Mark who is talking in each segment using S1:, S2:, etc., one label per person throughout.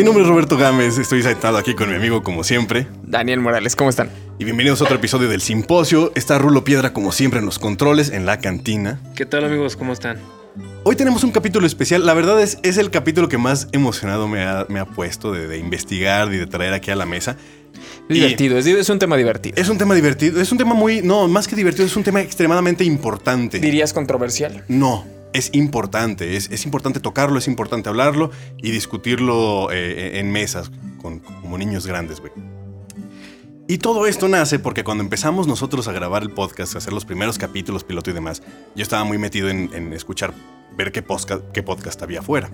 S1: Mi nombre es Roberto Gámez, estoy sentado aquí con mi amigo como siempre.
S2: Daniel Morales, ¿cómo están?
S1: Y bienvenidos a otro episodio del Simposio. Está Rulo Piedra como siempre en los controles, en la cantina.
S3: ¿Qué tal amigos? ¿Cómo están?
S1: Hoy tenemos un capítulo especial. La verdad es, es el capítulo que más emocionado me ha, me ha puesto de, de investigar y de traer aquí a la mesa.
S2: Divertido, es, es un tema divertido.
S1: Es un tema divertido, es un tema muy... No, más que divertido, es un tema extremadamente importante.
S2: ¿Dirías controversial?
S1: No, es importante, es, es importante tocarlo, es importante hablarlo y discutirlo eh, en mesas con, como niños grandes, güey. Y todo esto nace porque cuando empezamos nosotros a grabar el podcast, a hacer los primeros capítulos, piloto y demás, yo estaba muy metido en, en escuchar, ver qué podcast, qué podcast había afuera.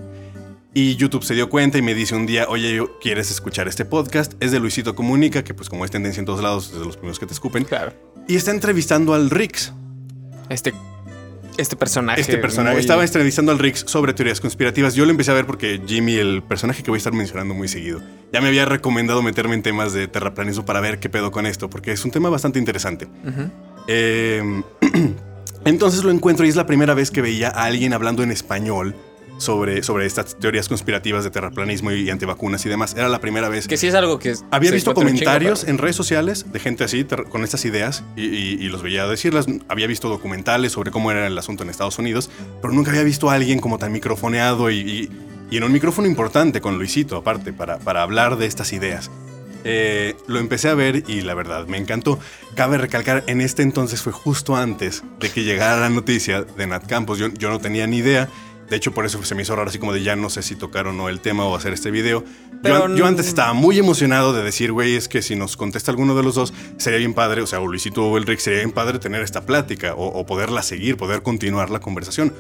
S1: Y YouTube se dio cuenta y me dice un día, oye, ¿quieres escuchar este podcast? Es de Luisito Comunica, que pues como es tendencia en todos lados, es de los primeros que te escupen.
S2: Claro.
S1: Y está entrevistando al Rix,
S2: Este, este personaje.
S1: Este personaje
S2: muy-
S1: estaba entrevistando al Rix sobre teorías conspirativas. Yo lo empecé a ver porque Jimmy, el personaje que voy a estar mencionando muy seguido, ya me había recomendado meterme en temas de terraplanismo para ver qué pedo con esto, porque es un tema bastante interesante. Eh, entonces lo encuentro y es la primera vez que veía a alguien hablando en español sobre, sobre estas teorías conspirativas de terraplanismo y antivacunas y demás. Era la primera vez
S2: Que sí es algo que.
S1: había visto comentarios en redes sociales de gente así, con estas ideas, y, y- y los veía decirlas. Había visto documentales sobre cómo era el asunto en Estados Unidos, pero nunca había visto a alguien como tan microfoneado y, y- y en un micrófono importante con Luisito, aparte, para, para hablar de estas ideas. Eh, lo empecé a ver y la verdad me encantó. Cabe recalcar, en este entonces fue justo antes de que llegara la noticia de Nat Campos. Yo, yo no tenía ni idea. De hecho, por eso se me hizo raro, así como de ya no sé si tocar o no el tema o hacer este video. Yo, antes estaba muy emocionado de decir, güey, es que si nos contesta alguno de los dos, sería bien padre, o sea, o Luisito o el Rick, sería bien padre tener esta plática o, o poderla seguir, poder continuar la conversación.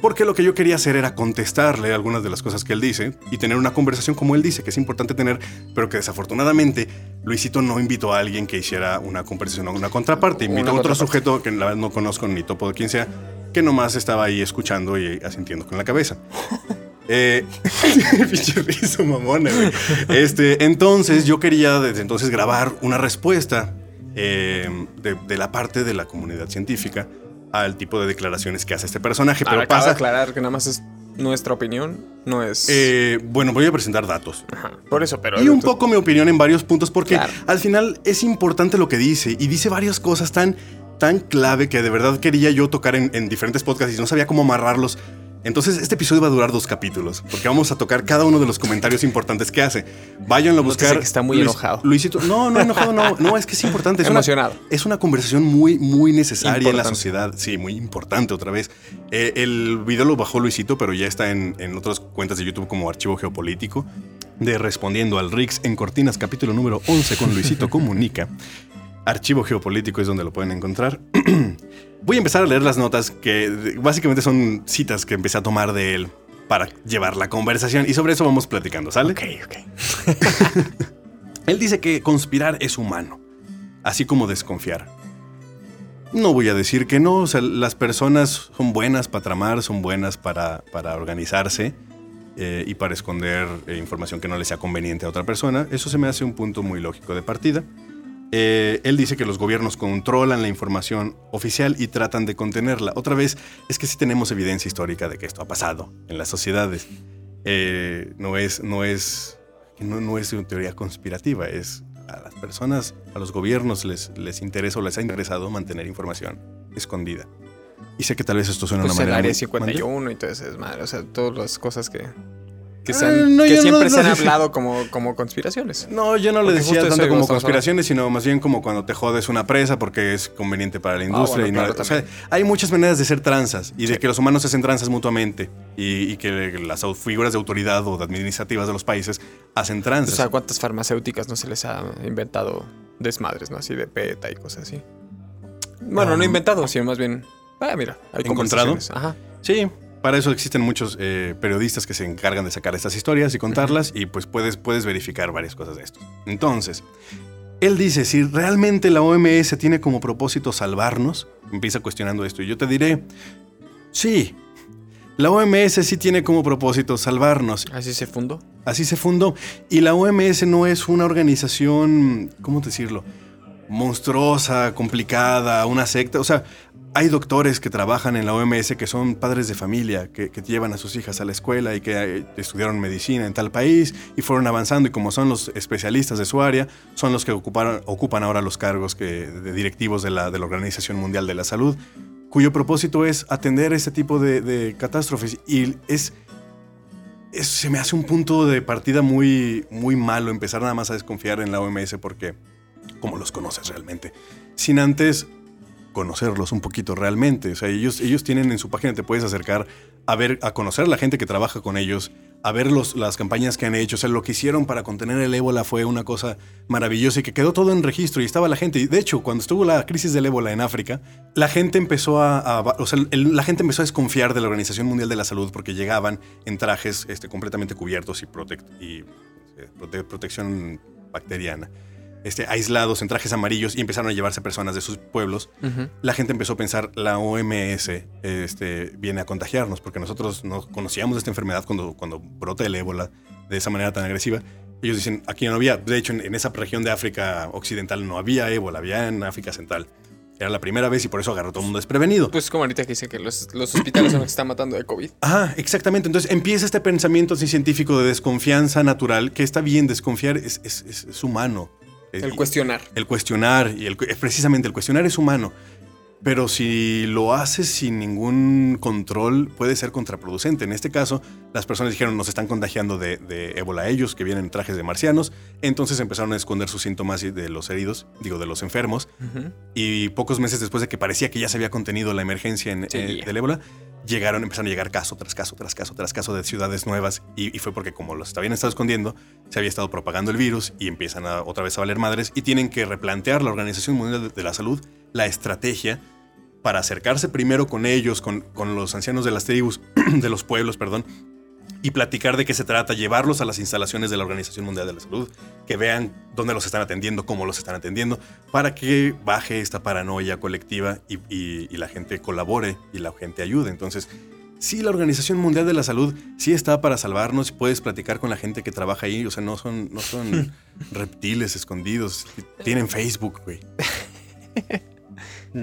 S1: Porque lo que yo quería hacer era contestarle algunas de las cosas que él dice y tener una conversación como él dice, que es importante tener, pero que desafortunadamente Luisito no invitó a alguien que hiciera una conversación o una contraparte. Invitó a otro sujeto que la verdad no conozco ni topo de quién sea, que nomás estaba ahí escuchando y asintiendo con la cabeza. Eh, riso mamona, güey. Este, entonces yo quería desde entonces grabar una respuesta eh, de, de la parte de la comunidad científica al tipo de declaraciones que hace este personaje. Pero
S2: acaba de
S1: pasa.
S2: aclarar que nada más es nuestra opinión, no es.
S1: eh, bueno, voy a presentar datos.
S2: Ajá, Por eso, pero.
S1: Y un poco mi opinión en varios puntos, porque
S2: Claro.
S1: al final es importante lo que dice y dice varias cosas tan, tan clave que de verdad quería yo tocar en, en diferentes podcasts y no sabía cómo amarrarlos. Entonces, este episodio va a durar dos capítulos, porque vamos a tocar cada uno de los comentarios importantes que hace. Váyanlo a buscar.
S2: que está muy enojado.
S1: Luisito, no, no enojado, no, no, es que es importante. Es una-
S2: Emocionado.
S1: es una conversación muy, muy necesaria en la sociedad. Sí, muy importante otra vez. Eh, el video lo bajó Luisito, pero ya está en, en otras cuentas de YouTube como Archivo Geopolítico. De Respondiendo al Rix en Cortinas, capítulo número 11 con Luisito Comunica. Archivo Geopolítico es donde lo pueden encontrar. Voy a empezar a leer las notas que básicamente son citas que empecé a tomar de él para llevar la conversación y sobre eso vamos platicando, ¿sale?
S2: Ok, ok.
S1: Él dice que conspirar es humano, así como desconfiar. No voy a decir que no, o sea, las personas son buenas para tramar, son buenas para, para organizarse eh, y para esconder eh, información que no le sea conveniente a otra persona. Eso se me hace un punto muy lógico de partida. Eh, él dice que los gobiernos controlan la información oficial y tratan de contenerla. Otra vez, es que sí tenemos evidencia histórica de que esto ha pasado en las sociedades. Eh, no es, no es, no, no es una teoría conspirativa, es a las personas, a los gobiernos les, les interesa o les ha interesado mantener información escondida. Y sé que tal vez esto suena
S2: Pues
S1: una
S2: el
S1: manera.
S2: área
S1: muy-
S2: 51 y todo eso es madre. O sea, todas las cosas que. Que,
S1: Eh,
S2: se han-
S1: no,
S2: que
S1: yo no-
S2: siempre
S1: no
S2: se han hablado como, como conspiraciones.
S1: No, yo no le decía tanto como conspiraciones, sino más bien como cuando te jodes una presa porque es conveniente para la industria.
S2: Ah, bueno,
S1: y no-
S2: claro,
S1: o sea, hay muchas maneras de ser tranzas y de que los humanos hacen tranzas mutuamente y, y que las figuras de autoridad o de administrativas de los países hacen
S2: O
S1: tranzas.
S2: sea, ¿cuántas farmacéuticas no se les ha inventado desmadres, no? Así de PETA y cosas así. Bueno,
S1: Um,
S2: no inventado, sino más bien. Ah, mira, hay
S1: ¿Encontrado?
S2: Ajá.
S1: Sí, para eso existen muchos eh, periodistas que se encargan de sacar estas historias y contarlas y pues puedes, puedes verificar varias cosas de esto. Entonces, Él dice, si realmente la OMS tiene como propósito salvarnos, empieza cuestionando esto, y yo te diré, sí, la OMS sí tiene como propósito salvarnos.
S2: ¿Así se fundó?
S1: Así se fundó. Y la OMS no es una organización, ¿cómo decirlo? Monstruosa, complicada, una secta. O sea, hay doctores que trabajan en la OMS que son padres de familia, que, llevan a sus hijas a la escuela y que eh, estudiaron medicina en tal país y fueron avanzando. Y como son los especialistas de su área, son los que ocupan ahora los cargos de directivos de la, Organización Mundial de la Salud, cuyo propósito es atender este tipo de, catástrofes. Y es, se me hace un punto de partida muy, muy malo empezar nada más a desconfiar en la OMS porque, como los conoces realmente, sin antes conocerlos un poquito realmente. O sea, ellos, ellos tienen en su página, te puedes acercar a ver, a conocer a la gente que trabaja con ellos, a ver los, las campañas que han hecho. O sea, lo que hicieron para contener el ébola fue una cosa maravillosa y que quedó todo en registro y estaba la gente. Y de hecho, cuando estuvo la crisis del ébola en África, la gente empezó a, la gente empezó a desconfiar de la Organización Mundial de la Salud porque llegaban en trajes este, completamente cubiertos y, y eh, protección bacteriana este, aislados en trajes amarillos y empezaron a llevarse personas de sus pueblos, la gente empezó a pensar, la OMS este, viene a contagiarnos, porque nosotros no conocíamos esta enfermedad cuando, cuando brota el ébola de esa manera tan agresiva. Ellos dicen, aquí no había, de hecho en, esa región de África Occidental no había ébola, había en África Central. Era la primera vez y por eso agarró todo el mundo desprevenido.
S2: Pues como ahorita que dice que los, hospitales son los que están matando de COVID.
S1: Ah, exactamente. Entonces empieza este pensamiento así científico de desconfianza natural, que está bien, desconfiar es, es, es humano.
S2: El cuestionar.
S1: El cuestionar, y el, precisamente el cuestionar es humano. Pero si lo haces sin ningún control, puede ser contraproducente. En este caso, las personas dijeron, nos están contagiando de, ébola ellos, que vienen en trajes de marcianos. Entonces empezaron a esconder sus síntomas de los heridos, digo, de los enfermos. Y pocos meses después de que parecía que ya se había contenido la emergencia en, eh, del ébola, llegaron, empezaron a llegar caso tras caso, tras caso, tras caso de ciudades nuevas y, fue porque como los habían estado escondiendo, se había estado propagando el virus y empiezan a, otra vez a valer madres y tienen que replantear la Organización Mundial de la Salud la estrategia para acercarse primero con ellos, con, con los ancianos de las tribus, de los pueblos, perdón, y platicar de qué se trata, llevarlos a las instalaciones de la Organización Mundial de la Salud, que vean dónde los están atendiendo, cómo los están atendiendo, para que baje esta paranoia colectiva y, la gente colabore y la gente ayude. Entonces, sí, la Organización Mundial de la Salud sí está para salvarnos, puedes platicar con la gente que trabaja ahí, o sea, no son, no son reptiles escondidos, tienen Facebook, güey.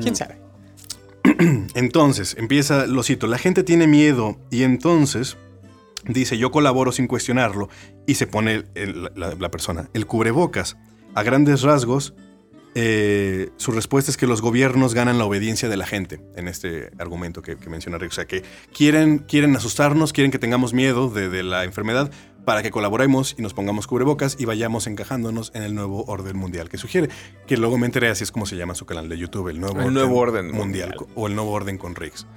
S2: ¿Quién sabe?
S1: Entonces, empieza, lo cito, la gente tiene miedo y entonces dice yo colaboro sin cuestionarlo y se pone la, persona el cubrebocas. A grandes rasgos, eh, su respuesta es que los gobiernos ganan la obediencia de la gente en este argumento que, menciona Rick. O sea, que quieren, quieren asustarnos, quieren que tengamos miedo de, la enfermedad para que colaboremos y nos pongamos cubrebocas y vayamos encajándonos en el nuevo orden mundial que sugiere. Que luego me enteré, así es como se llama su canal de YouTube, el nuevo, orden, mundial, o el nuevo orden con Riggs.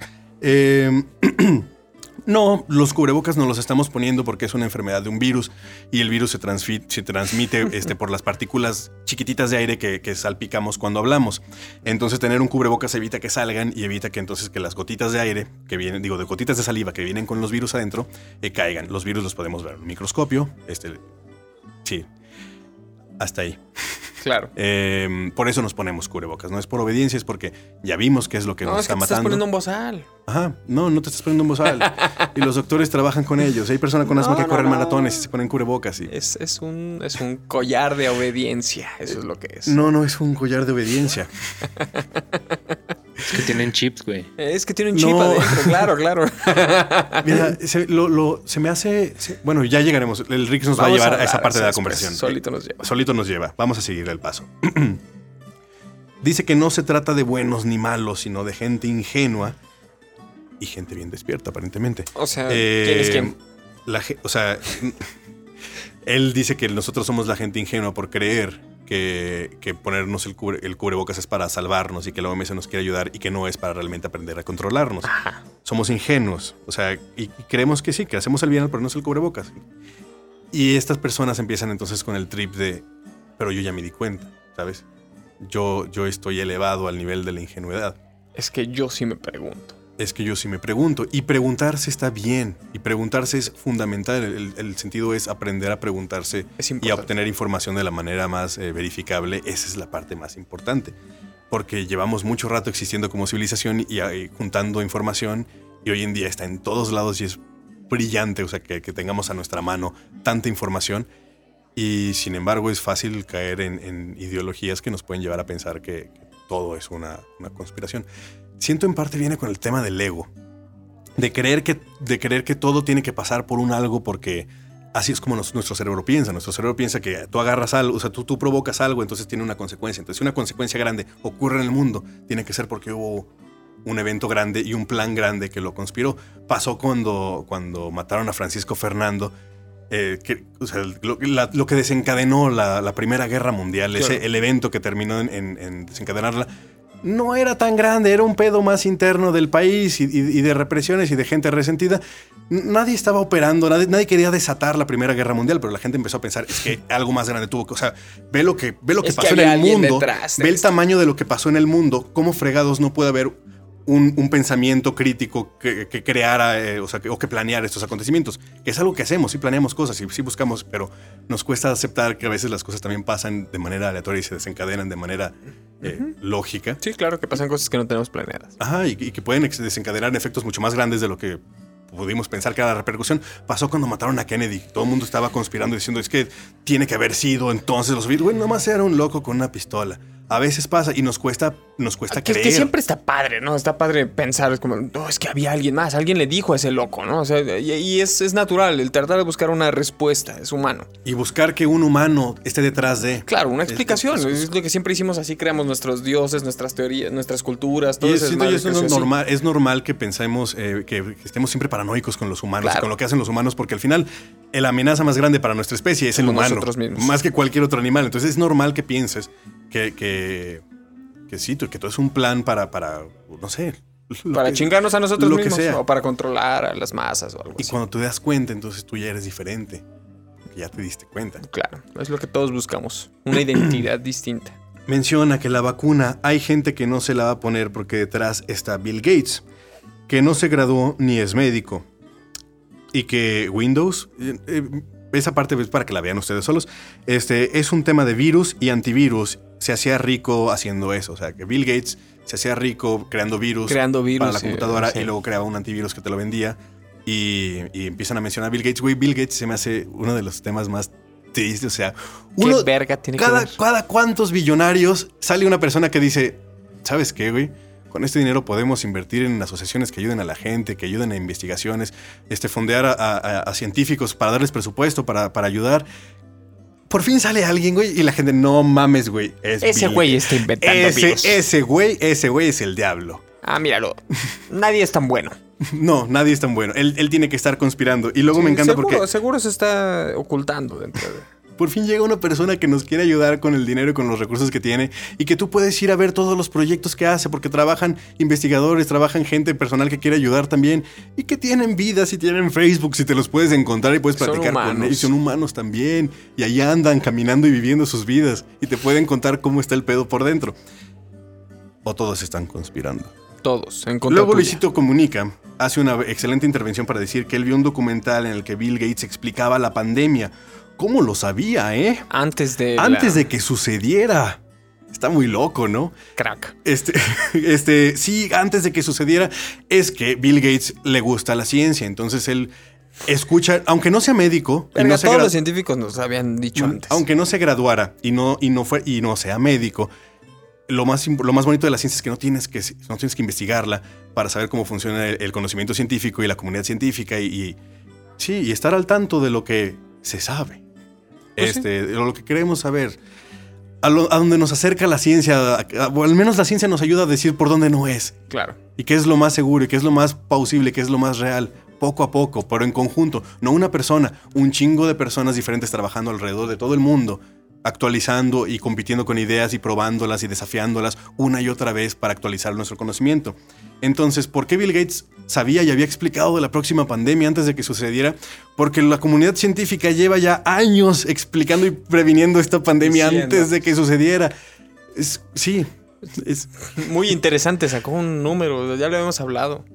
S1: Eh, No, los cubrebocas no los estamos poniendo porque es una enfermedad de un virus y el virus se, se transmite este, por las partículas chiquititas de aire que, salpicamos cuando hablamos. Entonces tener un cubrebocas evita que salgan y evita que entonces que las gotitas de aire que vienen, digo, de gotitas de saliva que vienen con los virus adentro, eh, caigan. Los virus los podemos ver en un microscopio. Este, sí, hasta ahí.
S2: Claro.
S1: Em, por eso nos ponemos cubrebocas. No es por obediencia, es porque ya vimos qué es lo que nos está matando. No, estás
S2: poniendo un bozal.
S1: Ajá, no, no te estás poniendo un bozal. y los doctores trabajan con ellos. Hay personas con asma que corren maratones y se ponen cubrebocas. Y...
S2: Es, es, un, es un collar de obediencia. Eso es lo que es.
S1: No, no es un collar de obediencia.
S3: Es que tienen chips, güey.
S2: Es que tienen chip adentro, claro, claro.
S1: Mira, se, lo, se me hace. bueno, ya llegaremos. El Rix nos va a llevar a, esa parte de la conversación.
S2: Solito nos lleva.
S1: Solito nos lleva. Vamos a seguir el paso. Dice que no se trata de buenos ni malos, sino de gente ingenua y gente bien despierta, aparentemente.
S2: O sea, ¿quién es quién?
S1: La, o sea, él dice que nosotros somos la gente ingenua por creer que, ponernos el, el, cubrebocas es para salvarnos y que la OMS nos quiere ayudar y que no es para realmente aprender a controlarnos. Somos ingenuos, o sea, y, creemos que sí, que hacemos el bien al ponernos el cubrebocas. Y estas personas empiezan entonces con el trip de, pero yo ya me di cuenta, ¿sabes? Yo, yo estoy elevado al nivel de la ingenuidad.
S2: Es que yo sí me pregunto.
S1: Es que yo sí me pregunto. Y preguntarse está bien. Y preguntarse es fundamental. El, el sentido es aprender a preguntarse y a obtener información de la manera más eh, verificable. Esa es la parte más importante. Porque llevamos mucho rato existiendo como civilización y, y juntando información. Y hoy en día está en todos lados y es brillante. O sea, que, que tengamos a nuestra mano tanta información. Y sin embargo es fácil caer en, en ideologías que nos pueden llevar a pensar que, que todo es una, una conspiración siento en parte viene con el tema del ego. De creer que, de creer que todo tiene que pasar por un algo porque así es como nuestro cerebro piensa. Nuestro cerebro piensa que tú agarras algo, o sea, tú, tú provocas algo, entonces tiene una consecuencia. Entonces, si una consecuencia grande ocurre en el mundo, tiene que ser porque hubo un evento grande y un plan grande que lo conspiró. Pasó cuando, cuando mataron a Francisco Fernando. Eh, que, o sea, lo, que desencadenó la, Primera Guerra Mundial, ese, el evento que terminó en, en desencadenarla, no era tan grande, era un pedo más interno del país y, de represiones y de gente resentida. Nadie estaba operando, nadie, quería desatar la Primera Guerra Mundial, pero la gente empezó a pensar, es que algo más grande tuvo que, o sea, ve lo que, ve lo que pasó en el mundo, ve el tamaño de lo que pasó en el mundo, cómo fregados no puede haber un, pensamiento crítico que, creara eh, o, sea, o que planeara estos acontecimientos. Que es algo que hacemos, sí planeamos cosas, y sí buscamos, pero nos cuesta aceptar que a veces las cosas también pasan de manera aleatoria y se desencadenan de manera eh, lógica.
S2: Sí, claro, que pasan cosas que no tenemos planeadas.
S1: Ajá, y, y que pueden desencadenar efectos mucho más grandes de lo que pudimos pensar que era la repercusión, pasó cuando mataron a Kennedy. Todo el mundo estaba conspirando diciendo, es que tiene que haber sido entonces los Bueno, nomás era un loco con una pistola a veces pasa y nos cuesta, nos cuesta creer.
S2: Es que siempre está padre, ¿no? Está padre pensar, es como, no, es que había alguien más, alguien le dijo a ese loco, ¿no? O sea, y, es, es, natural, el tratar de buscar una respuesta, es humano.
S1: Y buscar que un humano esté detrás de.
S2: Claro, una explicación. Es, lo que siempre hicimos así, creamos nuestros dioses, nuestras teorías, nuestras culturas, todo eso.
S1: Es, normal, es normal que pensemos, eh, que, estemos siempre paranoicos con los humanos, con lo que hacen los humanos, porque al final la amenaza más grande para nuestra especie es el humano. Más que cualquier otro animal. Entonces es normal que pienses que, que, que sí, que todo es un plan para, para no sé.
S2: Para chingarnos a nosotros mismos o para controlar a las masas o algo
S1: y cuando te das cuenta, entonces tú ya eres diferente. Porque ya te diste cuenta.
S2: Claro, es lo que todos buscamos. Una identidad distinta.
S1: Menciona que la vacuna hay gente que no se la va a poner porque detrás está Bill Gates, que no se graduó ni es médico. Y que Windows, eh, eh, esa parte es para que la vean ustedes solos, este, es un tema de virus y antivirus se hacía rico haciendo eso. O sea, que Bill Gates se hacía rico creando virus,
S2: creando virus
S1: para la computadora y luego creaba un antivirus que te lo vendía. Y, empiezan a mencionar a Bill Gates. Güey, Bill Gates se me hace uno de los temas más tristes. O sea,
S2: uno, ¿Qué verga tiene
S1: cada,
S2: que ver?
S1: Cada cuántos billonarios sale una persona que dice, ¿sabes qué, güey? Con este dinero podemos invertir en asociaciones que ayuden a la gente, que ayuden a investigaciones, este, fondear a, científicos para darles presupuesto, para, para ayudar por fin sale alguien, güey, y la gente, no mames, güey.
S2: ese güey está inventando
S1: ese, Ese güey, ese güey es el diablo.
S2: Ah, míralo. nadie es tan bueno.
S1: No, nadie es tan bueno. Él, tiene que estar conspirando. Y luego me encanta porque.
S2: Seguro se está ocultando dentro de
S1: por fin llega una persona que nos quiere ayudar con el dinero y con los recursos que tiene y que tú puedes ir a ver todos los proyectos que hace porque trabajan investigadores, trabajan gente personal que quiere ayudar también y que tienen vidas y tienen Facebook si te los puedes encontrar y puedes platicar con ellos. Son humanos también y ahí andan caminando y viviendo sus vidas y te pueden contar cómo está el pedo por dentro. O todos están conspirando.
S2: Todos.
S1: En Luego Luisito Comunica hace una excelente intervención para decir que él vio un documental en el que Bill Gates explicaba la pandemia ¿Cómo lo sabía, eh?
S2: Antes de.
S1: Antes de que sucediera. Está muy loco, ¿no?
S2: Crack.
S1: Este, este, sí, antes de que sucediera, es que Bill Gates le gusta la ciencia. Entonces él escucha, aunque no sea médico.
S2: Pero todos los científicos nos habían dicho antes.
S1: Aunque no se graduara y no, y no, fue, y no sea médico, lo más, lo más bonito de la ciencia es que no tienes que, no tienes que investigarla para saber cómo funciona el, conocimiento científico y la comunidad científica y, y, sí, y estar al tanto de lo que se sabe. Pues este, lo que queremos saber. A, donde nos acerca la ciencia, o al menos la ciencia nos ayuda a decir por dónde no es.
S2: Claro.
S1: Y qué es lo más seguro, y qué es lo más pausible, qué es lo más real, poco a poco, pero en conjunto. No una persona, un chingo de personas diferentes trabajando alrededor de todo el mundo, actualizando y compitiendo con ideas y probándolas y desafiándolas una y otra vez para actualizar nuestro conocimiento. Entonces, ¿por qué Bill Gates sabía y había explicado de la próxima pandemia antes de que sucediera? Porque la comunidad científica lleva ya años explicando y previniendo esta pandemia antes de que sucediera. Es, sí, es
S2: muy interesante, sacó un número, ya lo habíamos hablado.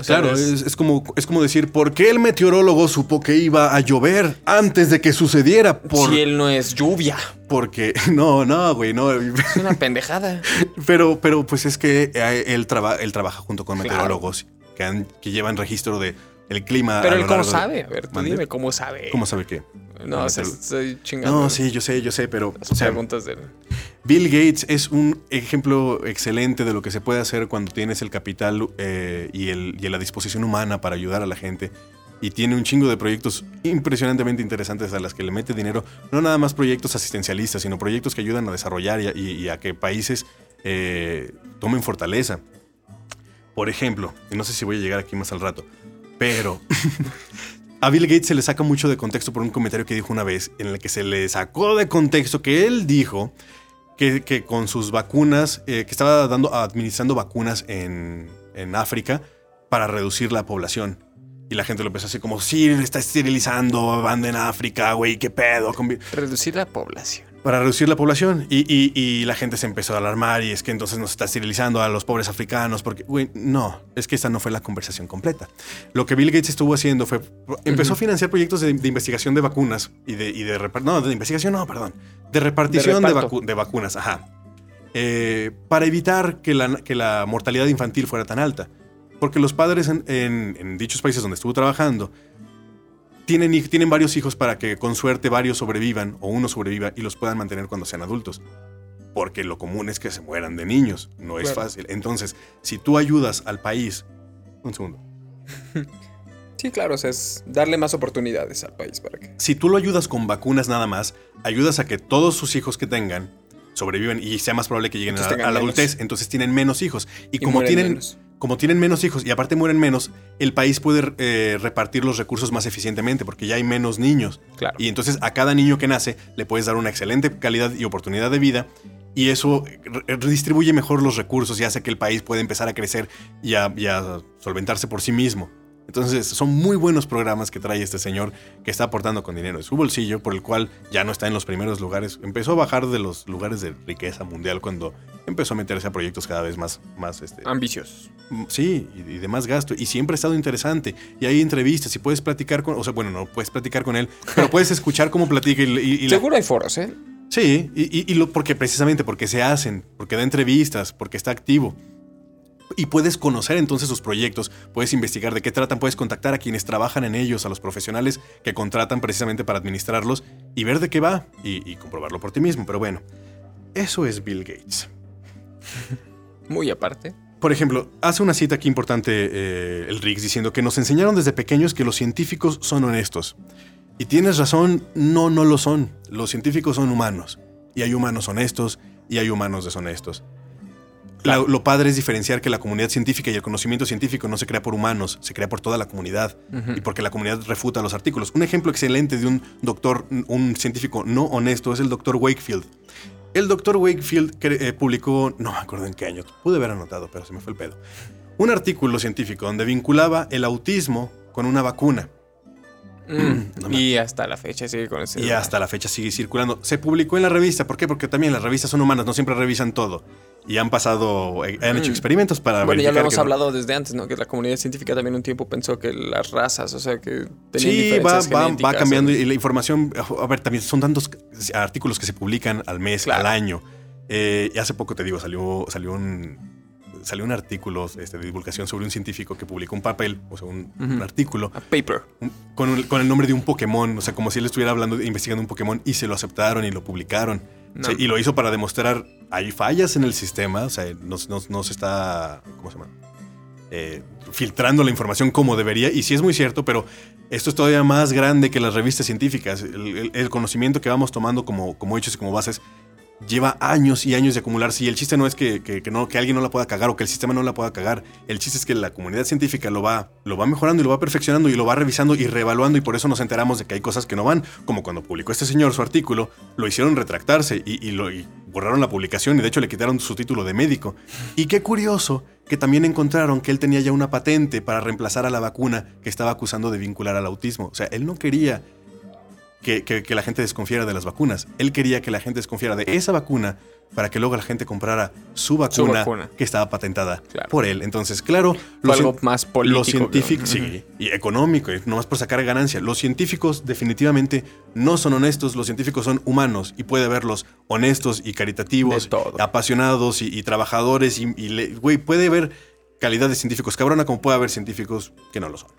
S2: O sea,
S1: Claro,
S2: es-
S1: como, es como decir, ¿por qué el meteorólogo supo que iba a llover antes de que sucediera? Por,
S2: Si él no es lluvia.
S1: Porque, no, no, güey, no.
S2: Es una pendejada.
S1: Pero, pero pues es que eh, él, traba- él trabaja junto con
S2: Claro.
S1: meteorólogos que, han- que llevan registro de el clima.
S2: Pero él cómo
S1: de-
S2: sabe. A ver, tú
S1: ¿Mande?
S2: dime cómo sabe.
S1: ¿Cómo sabe qué?
S2: No, o sea, estoy chingando.
S1: No, sí, yo sé, yo sé, pero
S2: Las
S1: o sea,
S2: preguntas del...
S1: Bill Gates es un ejemplo excelente de lo que se puede hacer cuando tienes el capital eh, y, el, y la disposición humana para ayudar a la gente. Y tiene un chingo de proyectos impresionantemente interesantes a las que le mete dinero. No nada más proyectos asistencialistas, sino proyectos que ayudan a desarrollar y a, que países eh, tomen fortaleza. Por ejemplo, y no sé si voy a llegar aquí más al rato, pero a Bill Gates se le saca mucho de contexto por un comentario que dijo una vez, en el que se le sacó de contexto que él dijo que, que con sus vacunas, eh, que estaba dando, administrando vacunas en, en África para reducir la población. Y la gente lo empezó así como, sí, está esterilizando, banda en África, güey, qué pedo. con vi-".
S2: Reducir la población.
S1: Para reducir la población. Y, y- y la gente se empezó a alarmar y es que entonces nos está esterilizando a los pobres africanos. Porque, güey, no, es que esa no fue la conversación completa. Lo que Bill Gates estuvo haciendo fue, empezó a financiar proyectos de, de investigación de vacunas y de, y de no, de investigación, no, perdón, de repartición de,
S2: reparto.
S1: vacu- de vacunas, ajá. Eh, para evitar que la, que la mortalidad infantil fuera tan alta. Porque los padres en, en- en dichos países donde estuvo trabajando tienen, tienen varios hijos para que con suerte varios sobrevivan o uno sobreviva y los puedan mantener cuando sean adultos. Porque lo común es que se mueran de niños, no es fácil. Entonces, si tú ayudas al país... Un segundo.
S2: Sí, claro, o sea, es darle más oportunidades al país para que...
S1: Si tú lo ayudas con vacunas nada más, ayudas a que todos sus hijos que tengan sobreviven y sea más probable que lleguen a, la
S2: menos.
S1: adultez, entonces tienen menos hijos. Y,
S2: Y
S1: como, tienen,
S2: menos.
S1: Como tienen menos hijos y aparte mueren menos, el país puede eh, repartir los recursos más eficientemente porque ya hay menos niños.
S2: Claro.
S1: Y entonces a cada niño que nace le puedes dar una excelente calidad y oportunidad de vida. Y eso re- redistribuye mejor los recursos y hace que el país pueda empezar a crecer y a, y a solventarse por sí mismo. Entonces son muy buenos programas que trae este señor que está aportando con dinero de su bolsillo, por el cual ya no está en los primeros lugares. Empezó a bajar de los lugares de riqueza mundial cuando empezó a meterse a proyectos cada vez más, más este,
S2: Ambiciosos.
S1: Sí, y, y de más gasto. Y siempre ha estado interesante. Y hay entrevistas y puedes platicar con... O sea, bueno, no puedes platicar con él, pero puedes escuchar cómo platica y... y- y la-
S2: Seguro hay foros, ¿eh?
S1: sí, y lo, porque precisamente porque se hacen, porque da entrevistas, porque está activo. Y puedes conocer entonces sus proyectos, puedes investigar de qué tratan, puedes contactar a quienes trabajan en ellos, a los profesionales que contratan precisamente para administrarlos y ver de qué va y, y comprobarlo por ti mismo. Pero bueno, eso es Bill Gates.
S2: Muy aparte.
S1: Por ejemplo, hace una cita aquí importante eh, el Riggs diciendo que nos enseñaron desde pequeños que los científicos son honestos. Y tienes razón, no, no lo son. Los científicos son humanos. Y hay humanos honestos y hay humanos deshonestos. La- lo padre es diferenciar que la comunidad científica y el conocimiento científico no se crea por humanos, se crea por toda la comunidad y porque la comunidad refuta los artículos. Un ejemplo excelente de un doctor, un científico no honesto es el doctor Wakefield. El doctor Wakefield eh, publicó, no me acuerdo en qué año, pude haber anotado, pero se me fue el pedo, un artículo científico donde vinculaba el autismo con una vacuna.
S2: Mm,
S1: no me-
S2: y hasta la fecha sigue con ese...
S1: Y hasta la fecha sigue circulando. Se publicó en la revista. ¿Por qué? Porque también las revistas son humanas, no siempre revisan todo. Y han pasado, eh, han hecho
S2: Mm.
S1: experimentos para
S2: Bueno, ya lo hemos
S1: que no.
S2: hablado desde antes, ¿no? Que la comunidad científica también un tiempo pensó que las razas, o sea, que tenían
S1: Sí, va,
S2: diferencias
S1: va, va cambiando y la información, a ver, también son tantos artículos que se publican al mes,
S2: Claro.
S1: al año. Eh, y hace poco, te digo, salió, salió un salió un artículo este, de divulgación sobre un científico que publicó un papel, o sea, un, un
S2: Ujú.
S1: artículo
S2: A paper.
S1: un- con, un- con el nombre de un Pokémon, o sea, como si él estuviera hablando, investigando un Pokémon y se lo aceptaron y lo publicaron. O sea,
S2: No.
S1: y lo hizo para demostrar, hay fallas en el sistema, o sea, no, no- no se está, ¿cómo se llama? Eh, filtrando la información como debería, y sí es muy cierto, pero esto es todavía más grande que las revistas científicas. El, el- el conocimiento que vamos tomando como, como hechos y como bases lleva años y años de acumularse. Y el chiste no es que, que- no, que alguien no la pueda cagar o que el sistema no la pueda cagar. El chiste es que la comunidad científica lo va, lo va mejorando y lo va perfeccionando y lo va revisando y reevaluando. Y por eso nos enteramos de que hay cosas que no van. Como cuando publicó este señor su artículo, lo hicieron retractarse y lo, y borraron la publicación y de hecho le quitaron su título de médico. Y qué curioso que también encontraron que él tenía ya una patente para reemplazar a la vacuna que estaba acusando de vincular al autismo. O sea, él no quería que, que- que la gente desconfiara de las vacunas. Él quería que la gente desconfiara de esa vacuna para que luego la gente comprara su vacuna,
S2: vacuna.
S1: que estaba patentada
S2: Claro.
S1: por él. Entonces, claro, los
S2: algo más político,
S1: Los científicos, sí, y económico, y nomás por sacar ganancia. Los científicos definitivamente no son honestos, los científicos son humanos y puede verlos honestos y caritativos, apasionados y, y trabajadores y, güey, puede haber calidad de científicos cabrona como puede haber científicos que no lo son.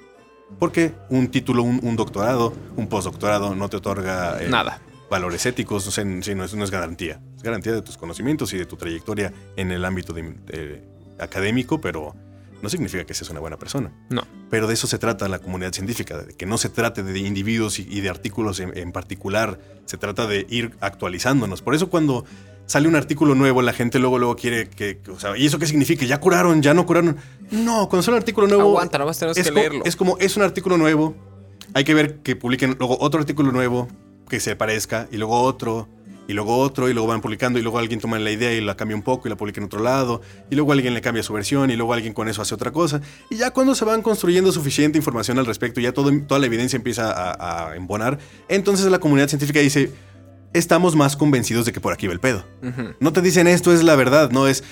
S1: Porque un título, un, un doctorado, un postdoctorado no te otorga eh,
S2: Nada.
S1: valores éticos, o sea, sí, no, es, no es garantía. Es garantía de tus conocimientos y de tu trayectoria en el ámbito de- académico, pero no significa que seas una buena persona.
S2: No.
S1: Pero de eso se trata la comunidad científica, de que no se trate de individuos y, y de artículos en, en particular, se trata de ir actualizándonos. Por eso cuando sale un artículo nuevo, la gente luego, luego quiere que, o sea, ¿y eso qué significa? ¿Ya curaron? ¿Ya no curaron? No, cuando sale un artículo nuevo...
S2: Aguanta, nada más tenemos
S1: es
S2: que leerlo.
S1: Es como, es un artículo nuevo, hay que ver que publiquen luego otro artículo nuevo que se parezca, y luego otro, y luego otro, y luego van publicando, y luego alguien toma la idea y la cambia un poco y la publica en otro lado, y luego alguien le cambia su versión, y luego alguien con eso hace otra cosa. Y ya cuando se van construyendo suficiente información al respecto, y ya todo, toda la evidencia empieza a, a embonar, entonces la comunidad científica dice, estamos más convencidos de que por aquí va el pedo. No te dicen esto es la verdad, no es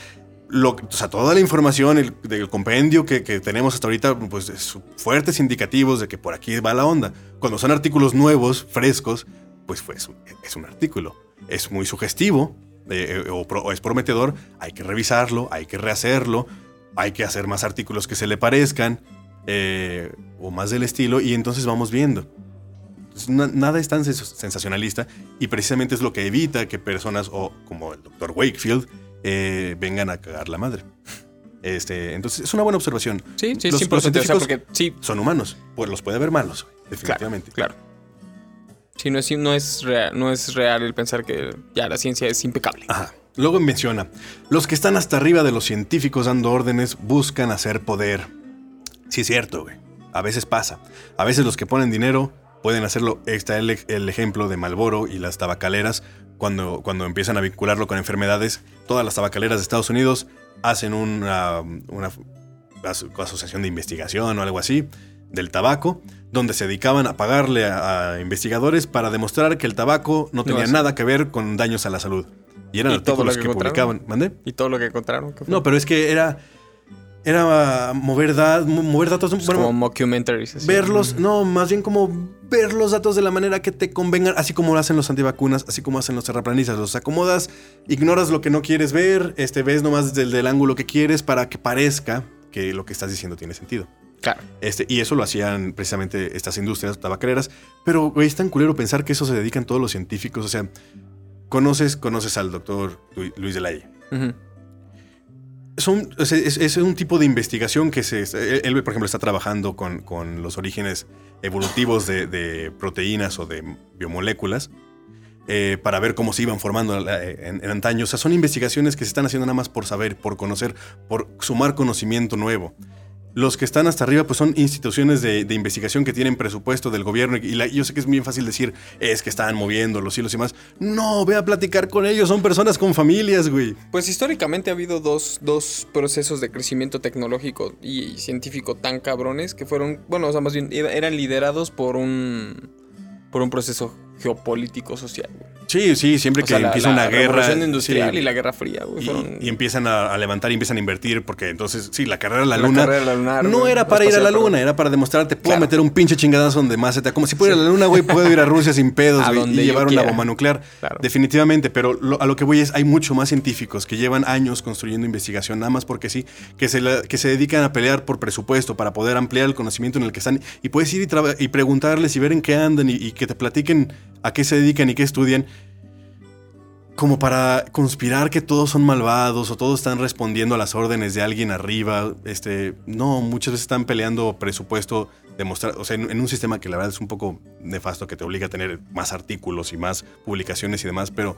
S1: lo, o sea, toda la información el- del compendio que, que tenemos hasta ahorita, pues es fuertes indicativos de que por aquí va la onda. Cuando son artículos nuevos, frescos, pues, pues es un artículo. Es muy sugestivo eh, eh, o, pro- o es prometedor, hay que revisarlo, hay que rehacerlo, hay que hacer más artículos que se le parezcan eh, o más del estilo y entonces vamos viendo. Nada es tan sens- sensacionalista y precisamente es lo que evita que personas o como el doctor Wakefield eh, vengan a cagar la madre. Este, entonces es una buena observación.
S2: Sí, sí,
S1: Los-
S2: 100%.
S1: los
S2: o sea,
S1: científicos
S2: porque sí,
S1: son humanos, pues los puede haber malos, güey,
S2: claro,
S1: definitivamente.
S2: claro. Sí, no es, no, es real, no es real el pensar que ya la ciencia es impecable.
S1: Ajá. Luego menciona, los que están hasta arriba de los científicos dando órdenes buscan hacer poder. Sí es cierto, güey. A veces pasa. A veces los que ponen dinero pueden hacerlo. Está el, el ejemplo de Malboro y las tabacaleras. Cuando, cuando empiezan a vincularlo con enfermedades, todas las tabacaleras de Estados Unidos hacen una, una aso- asociación de investigación o algo así del tabaco, donde se dedicaban a pagarle a, a investigadores para demostrar que el tabaco no tenía nada que ver con daños a la salud. Y eran
S2: ¿Y todo lo
S1: artículos
S2: que
S1: que, publicaban.
S2: Y todo lo que encontraron.
S1: No, pero es que era. Era mover, da- mover datos.
S2: Es
S1: bueno,
S2: como mockumentaries. así.
S1: verlos, no, más bien como ver los datos de la manera que te convengan, así como lo hacen los antivacunas, así como hacen los terraplanistas. Los acomodas, ignoras lo que no quieres ver, este, ves nomás desde el ángulo que quieres para que parezca que lo que estás diciendo tiene sentido.
S2: Claro.
S1: Este, y eso lo hacían precisamente estas industrias tabacaleras. Pero, güey, es tan culero pensar que eso se dedican todos los científicos. O sea, conoces, conoces al doctor Luis de la. Son, es, un tipo de investigación que se. Él, él, por ejemplo, está trabajando con, con los orígenes evolutivos de, de proteínas o de biomoléculas eh, para ver cómo se iban formando eh, en, en antaño. O sea, son investigaciones que se están haciendo nada más por saber, por conocer, por sumar conocimiento nuevo. Los que están hasta arriba, pues son instituciones de, de investigación que tienen presupuesto del gobierno. Y yo sé que es bien fácil decir, es que están moviendo los hilos y más. No, ve a platicar con ellos, son personas con familias, güey.
S2: Pues históricamente ha habido dos, dos procesos de crecimiento tecnológico y científico tan cabrones que fueron, bueno, o sea, más bien era- eran liderados por un por un proceso geopolítico social. güey.
S1: Sí, sí, siempre
S2: O
S1: que
S2: sea, la-
S1: empieza
S2: la
S1: una guerra.
S2: revolución industrial
S1: sí,
S2: y la guerra fría, güey,
S1: y-
S2: fueron-
S1: y empiezan a, a levantar y empiezan a invertir, porque entonces, sí, la carrera a la,
S2: La
S1: luna.
S2: carrera a la lunar,
S1: no era para ir a la luna, era para demostrarte, puedo
S2: Claro.
S1: meter un pinche chingadazo donde más se te. Como si pudiera ir a la luna, güey, puedo ir a Rusia sin pedos, güey, y llevar una bomba nuclear.
S2: Claro.
S1: Definitivamente, pero lo- a lo que voy es, hay mucho más científicos que llevan años construyendo investigación, nada más porque sí, que se, la- que se dedican a pelear por presupuesto para poder ampliar el conocimiento en el que están. Y puedes ir y, y preguntarles y ver en qué andan y, y que te platiquen a qué se dedican y qué estudian como para conspirar que todos son malvados o todos están respondiendo a las órdenes de alguien arriba. Este, no, muchas veces están peleando presupuesto, demostrar, o sea, en, en un sistema que la verdad es un poco nefasto, que te obliga a tener más artículos y más publicaciones y demás, pero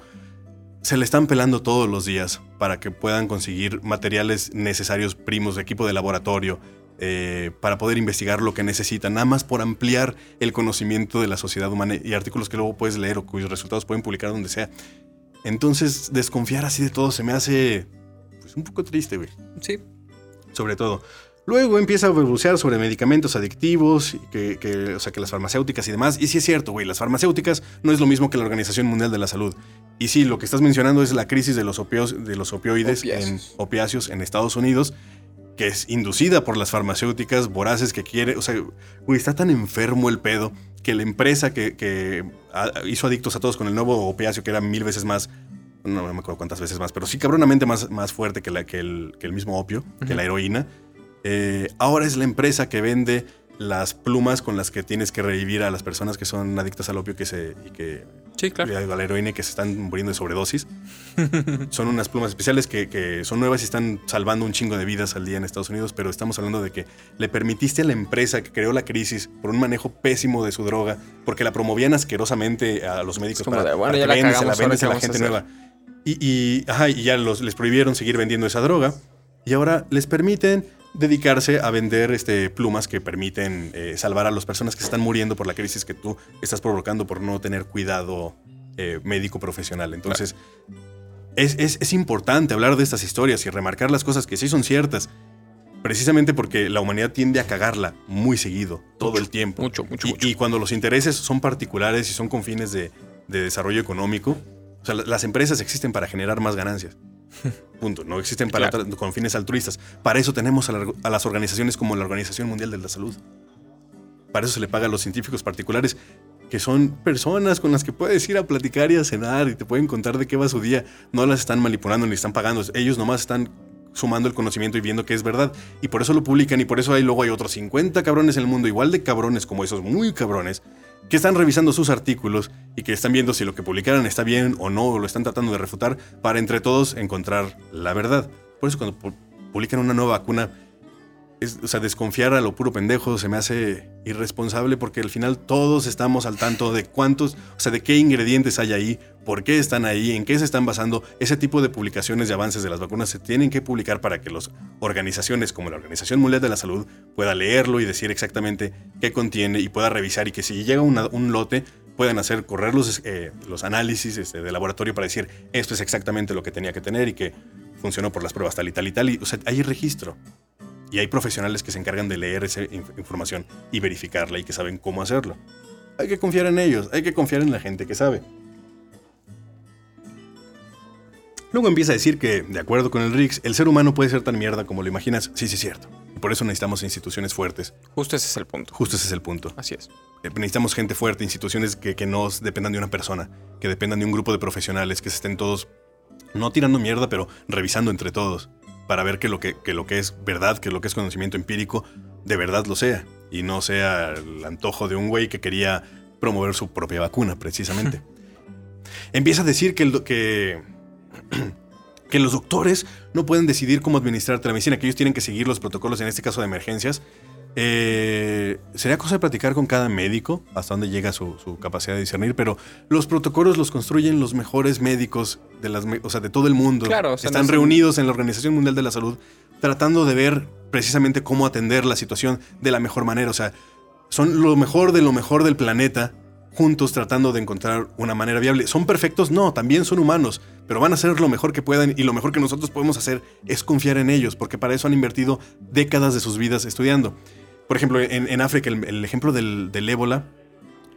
S1: se le están pelando todos los días para que puedan conseguir materiales necesarios, primos, de equipo de laboratorio, eh, para poder investigar lo que necesitan, nada más por ampliar el conocimiento de la sociedad humana y artículos que luego puedes leer o cuyos resultados pueden publicar donde sea. Entonces, desconfiar así de todo se me hace pues, un poco triste, güey.
S2: Sí.
S1: Sobre todo. Luego empieza a burbucear sobre medicamentos adictivos, que, que, o sea, que las farmacéuticas y demás. Y sí es cierto, güey, las farmacéuticas no es lo mismo que la Organización Mundial de la Salud. Y sí, lo que estás mencionando es la crisis de los, opios, de los opioides
S2: Opiáceos.
S1: en opiáceos en Estados Unidos, que es inducida por las farmacéuticas voraces que quiere. O sea, güey, está tan enfermo el pedo que la empresa que, que hizo adictos a todos con el nuevo opiáceo, que era mil veces más. No, no me acuerdo cuántas veces más, pero sí cabronamente más, más fuerte que, la, que, el, que el mismo opio, que la heroína. Eh, ahora es la empresa que vende las plumas con las que tienes que revivir a las personas que son adictas al opio que se, y que
S2: Sí, claro.
S1: a la heroína y que se están muriendo de sobredosis. son unas plumas especiales que, que son nuevas y están salvando un chingo de vidas al día en Estados Unidos, pero estamos hablando de que le permitiste a la empresa que creó la crisis por un manejo pésimo de su droga, porque la promovían asquerosamente a los médicos para,
S2: de, bueno,
S1: para que
S2: la cagamos,
S1: véndesela a la gente
S2: a
S1: nueva. Y, y, ajá, y ya los, les prohibieron seguir vendiendo esa droga y ahora les permiten dedicarse a vender este, plumas que permiten eh, salvar a las personas que están muriendo por la crisis que tú estás provocando por no tener cuidado eh, médico profesional. Entonces, es, es- es importante hablar de estas historias y remarcar las cosas que sí son ciertas, precisamente porque la humanidad tiende a cagarla muy seguido, todo el tiempo.
S2: Mucho, mucho,
S1: y,
S2: mucho.
S1: y cuando los intereses son particulares y son con fines de, de desarrollo económico, o sea, la- las empresas existen para generar más ganancias. Punto. No existen para
S2: Claro.
S1: con fines altruistas. Para eso tenemos a, la- a las organizaciones como la Organización Mundial de la Salud. Para eso se le paga a los científicos particulares, que son personas con las que puedes ir a platicar y a cenar y te pueden contar de qué va su día. No las están manipulando ni están pagando. Ellos nomás están sumando el conocimiento y viendo que es verdad. Y por eso lo publican y por eso hay luego hay otros 50 cabrones en el mundo, igual de cabrones como esos, muy cabrones, que están revisando sus artículos y que están viendo si lo que publicaron está bien o no, o lo están tratando de refutar, para entre todos encontrar la verdad. Por eso cuando pu- publican una nueva vacuna, es- o sea, desconfiar a lo puro pendejo se me hace irresponsable porque al final todos estamos al tanto de cuántos, o sea, de qué ingredientes hay ahí, por qué están ahí, en qué se están basando. Ese tipo de publicaciones de avances de las vacunas se tienen que publicar para que las organizaciones como la Organización Mundial de la Salud pueda leerlo y decir exactamente qué contiene y pueda revisar y que si llega un lote puedan hacer correr los, eh, los análisis este, de laboratorio para decir esto es exactamente lo que tenía que tener y que funcionó por las pruebas tal y tal y tal. Y, o sea, hay registro. Y hay profesionales que se encargan de leer esa inf- información y verificarla y que saben cómo hacerlo. Hay que confiar en ellos, hay que confiar en la gente que sabe. Luego empieza a decir que, de acuerdo con el Riggs, el ser humano puede ser tan mierda como lo imaginas. Sí, sí, es cierto. Y por eso necesitamos instituciones fuertes.
S2: Justo ese es el punto.
S1: Justo ese es el punto.
S2: Así es.
S1: Eh, Necesitamos gente fuerte, instituciones que, que no dependan de una persona, que dependan de un grupo de profesionales, que se estén todos, no tirando mierda, pero revisando entre todos, para ver que lo que, que lo que es verdad, que lo que es conocimiento empírico, de verdad lo sea, y no sea el antojo de un güey que quería promover su propia vacuna, precisamente. Empieza a decir que, el que, que los doctores no pueden decidir cómo administrarte la medicina, que ellos tienen que seguir los protocolos, en este caso de emergencias, eh, sería cosa de platicar con cada médico hasta dónde llega su, su capacidad de discernir, pero los protocolos los construyen los mejores médicos de, las, o sea, de todo el mundo.
S2: Claro, o sea,
S1: Están
S2: no
S1: reunidos en la Organización Mundial de la Salud tratando de ver precisamente cómo atender la situación de la mejor manera. O sea, son lo mejor de lo mejor del planeta juntos tratando de encontrar una manera viable. ¿Son perfectos? No, también son humanos, pero van a hacer lo mejor que puedan y lo mejor que nosotros podemos hacer es confiar en ellos, porque para eso han invertido décadas de sus vidas estudiando. Por ejemplo, en, en África, el, el ejemplo del, del ébola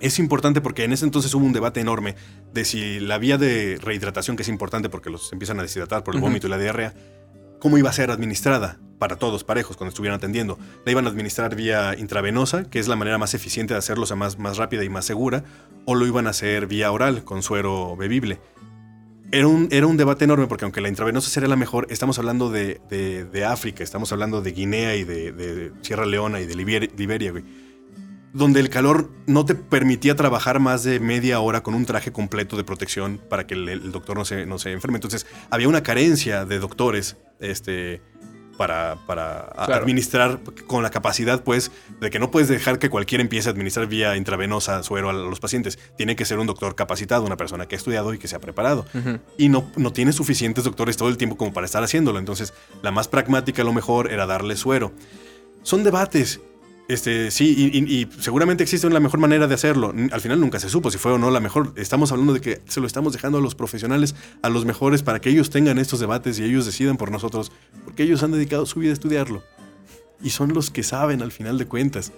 S1: es importante porque en ese entonces hubo un debate enorme de si la vía de rehidratación, que es importante porque los empiezan a deshidratar por el vómito y la diarrea, cómo iba a ser administrada para todos parejos cuando estuvieran atendiendo. La iban a administrar vía intravenosa, que es la manera más eficiente de hacerlo, o sea, más, más rápida y más segura, o lo iban a hacer vía oral, con suero bebible. Era un, era un debate enorme porque aunque la intravenosa sería la mejor, estamos hablando de, de- África, estamos hablando de Guinea y de, Sierra Leona y de Liber- Liberia, güey. Donde el calor no te permitía trabajar más de media hora con un traje completo de protección para que el, el doctor no se, no se enferme. Entonces había una carencia de doctores este, para, para a-
S2: Claro.
S1: administrar con la capacidad, pues, de que no puedes dejar que cualquiera empiece a administrar vía intravenosa suero a los pacientes. Tiene que ser un doctor capacitado, una persona que ha estudiado y que se ha preparado y no, no tiene suficientes doctores todo el tiempo como para estar haciéndolo. Entonces, la más pragmática, a lo mejor, era darle suero. Son debates. Este, sí, y, y- y seguramente existe una mejor manera de hacerlo. Al final nunca se supo si fue o no la mejor. Estamos hablando de que se lo estamos dejando a los profesionales, a los mejores, para que ellos tengan estos debates y ellos decidan por nosotros, porque ellos han dedicado su vida a estudiarlo. y son los que saben al final de cuentas.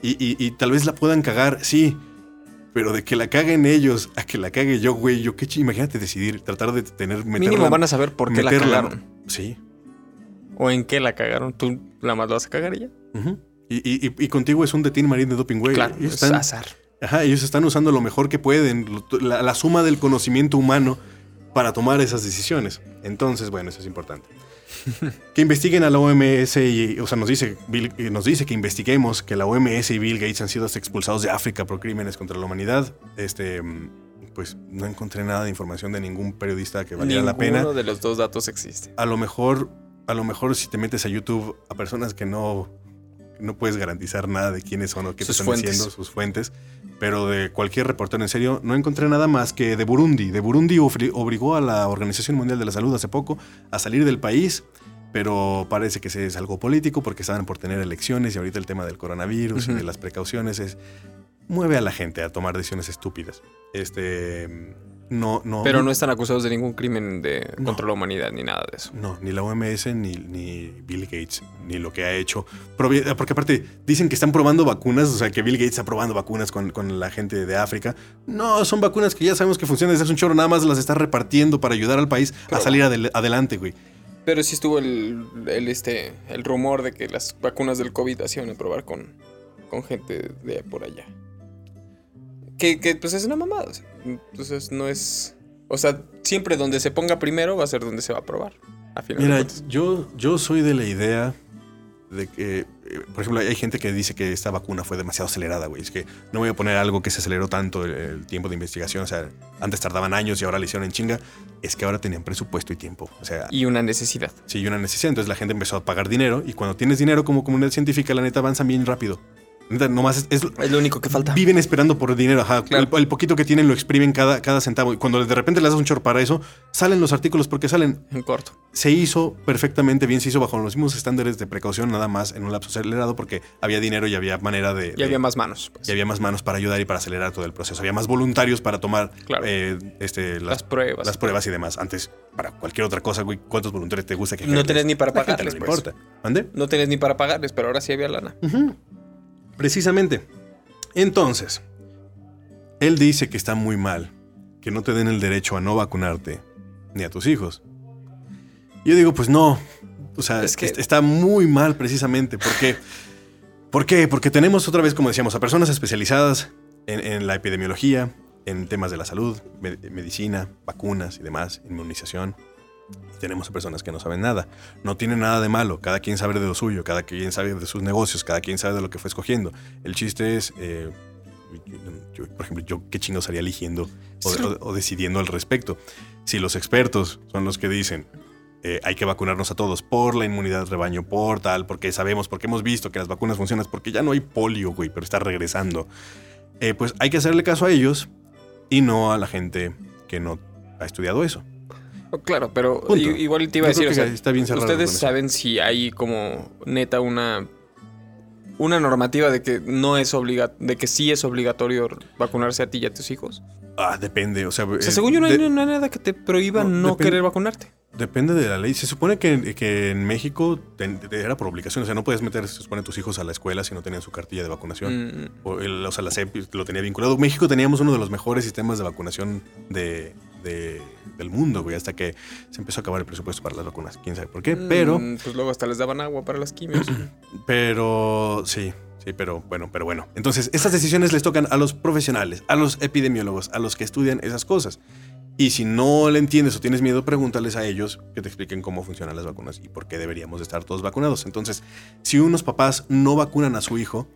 S1: Y, y- tal vez la puedan cagar, sí, pero de que la caguen ellos a que la cague yo, güey, yo qué ch- imagínate decidir, tratar de tener, meterla,
S2: Mínimo van a saber por qué la cagaron.
S1: Sí.
S2: O en qué la cagaron. Tú la más la vas a cagar y ya.
S1: Ujú. y, y- y- y contigo es un de Teen Marine de Doping, güey.
S2: claro,
S1: Ellos
S2: es
S1: están-
S2: azar.
S1: Ajá, ellos están usando lo mejor que pueden, la, la suma del conocimiento humano para tomar esas decisiones. Entonces, bueno, eso es importante. que investiguen a la OMS y, o sea, nos dice, Bill- eh, nos dice que investiguemos que la OMS y Bill Gates han sido hasta expulsados de África por crímenes contra la humanidad. Este, mm, pues no encontré nada de información de ningún periodista que valiera la pena
S2: Ninguno de los dos datos existe.
S1: a lo mejor, a lo mejor si te metes a YouTube a personas que no, no puedes garantizar nada de quiénes son o qué
S2: Sus
S1: te están
S2: fuentes.
S1: diciendo, sus fuentes, pero de cualquier reportero en serio, no encontré nada más que de Burundi. De Burundi obligó a la Organización Mundial de la Salud hace poco a salir del país, pero parece que es algo político porque estaban por tener elecciones y ahorita el tema del coronavirus y de las precauciones es mueve a la gente a tomar decisiones estúpidas. Este no no
S2: Pero no están acusados de ningún crimen de,
S1: No.
S2: contra la humanidad ni nada de eso.
S1: No, ni la OMS, ni, ni Bill Gates, ni lo que ha hecho. Provi- Porque aparte dicen que están probando vacunas, o sea, que Bill Gates está probando vacunas con, con la gente de África. No, son vacunas que ya sabemos que funcionan desde hace un chorro, nada más las está repartiendo para ayudar al país a salir adel- adelante, güey.
S2: Pero sí estuvo el, el, este, el rumor de que las vacunas del COVID hacían a probar con, con gente de por allá. Que, que, pues es una mamada. o sea, Entonces no es... O sea, siempre donde se ponga primero va a ser donde se va a probar. A final
S1: Mira, yo, yo soy de la idea de que, eh, por ejemplo, hay gente que dice que esta vacuna fue demasiado acelerada, güey. Es que no voy a poner algo que se aceleró tanto el, el tiempo de investigación. O sea, antes tardaban años y ahora le hicieron en chinga. Es que ahora tenían presupuesto y tiempo. O sea,
S2: Y una necesidad.
S1: sí, y una necesidad. Entonces la gente empezó a pagar dinero y cuando tienes dinero como comunidad científica, la neta avanzan bien rápido. Nomás es, es-
S2: Es lo único que falta.
S1: viven esperando por dinero. Ajá.
S2: Claro.
S1: El, el poquito que tienen lo exprimen cada, cada centavo. Y cuando de repente les das un chorro para eso, salen los artículos porque salen.
S2: En corto.
S1: Se hizo perfectamente bien, se hizo bajo los mismos estándares de precaución, nada más en un lapso acelerado porque había dinero y había manera de...
S2: Y
S1: de-
S2: había más manos. pues.
S1: y había más manos para ayudar y para acelerar todo el proceso. Había más voluntarios para tomar
S2: Claro.
S1: eh, este, las,
S2: las pruebas.
S1: las pruebas y demás. Antes, para cualquier otra cosa, güey, ¿cuántos voluntarios te gusta que
S2: No tenés ni para pagarles,
S1: No
S2: pues.
S1: importa. ¿Mande?
S2: No tenés ni para pagarles, pero ahora sí había lana.
S1: Ujú. Precisamente. Entonces, él dice que está muy mal que no te den el derecho a no vacunarte ni a tus hijos. Yo digo, pues no. O sea,
S2: Es que-
S1: est- está muy mal precisamente. ¿Por qué? ¿Por qué? Porque tenemos otra vez, como decíamos, a personas especializadas en, en la epidemiología, en temas de la salud, me- medicina, vacunas y demás, inmunización. Tenemos a personas que no saben nada. No tiene nada de malo. Cada quien sabe de lo suyo, cada quien sabe de sus negocios, cada quien sabe de lo que fue escogiendo. El chiste es, eh, yo, por ejemplo, yo qué chingo estaría eligiendo o,
S2: Sí.
S1: o- o decidiendo al respecto. Si los expertos son los que dicen, eh, hay que vacunarnos a todos por la inmunidad de rebaño, por tal, porque sabemos, porque hemos visto que las vacunas funcionan, porque ya no hay polio, güey, pero está regresando. Eh, pues hay que hacerle caso a ellos y no a la gente que no ha estudiado eso.
S2: Oh, Claro, pero
S1: Punto.
S2: igual te iba a decir, o sea,
S1: está bien
S2: ustedes saben si hay como neta una una normativa de que no es obliga de que sí es obligatorio vacunarse a ti y a tus hijos.
S1: Ah, depende, o sea...
S2: O sea,
S1: eh,
S2: según yo no hay,
S1: de-
S2: no hay nada que te prohíba
S1: No,
S2: querer vacunarte.
S1: Depende de la ley. Se supone que, que en México ten- era por obligación. O sea, no puedes meter, se supone, tus hijos a la escuela si no tenían su cartilla de vacunación.
S2: Mm,
S1: O, el- o sea, la CEP lo tenía vinculado. México teníamos uno de los mejores sistemas de vacunación de, de- del mundo, güey, hasta que se empezó a acabar el presupuesto para las vacunas. Quién sabe por qué, pero,
S2: mm, pues luego hasta les daban agua para las quimios.
S1: pero sí, sí, pero bueno, pero bueno. Entonces, estas decisiones les tocan a los profesionales, a los epidemiólogos, a los que estudian esas cosas. Y si no le entiendes o tienes miedo, pregúntales a ellos que te expliquen cómo funcionan las vacunas y por qué deberíamos de estar todos vacunados. Entonces, si unos papás no vacunan a su hijo,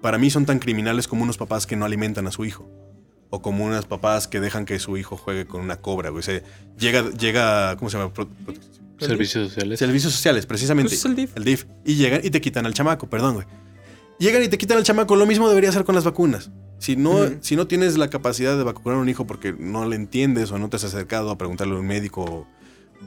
S1: para mí son tan criminales como unos papás que no alimentan a su hijo. O como unos papás que dejan que su hijo juegue con una cobra, güey. O sea, llega, llega, ¿cómo se llama? Pro- pro-
S3: Servicios sociales.
S1: Servicios sociales, precisamente.
S2: Pues es el DIF.
S1: El DIF. Y llegan y te quitan al chamaco, perdón, güey. Llegan y te quitan al chamaco. Lo mismo debería hacer con las vacunas. Si no, si no tienes la capacidad de vacunar a un hijo porque no le entiendes o no te has acercado a preguntarle a un médico,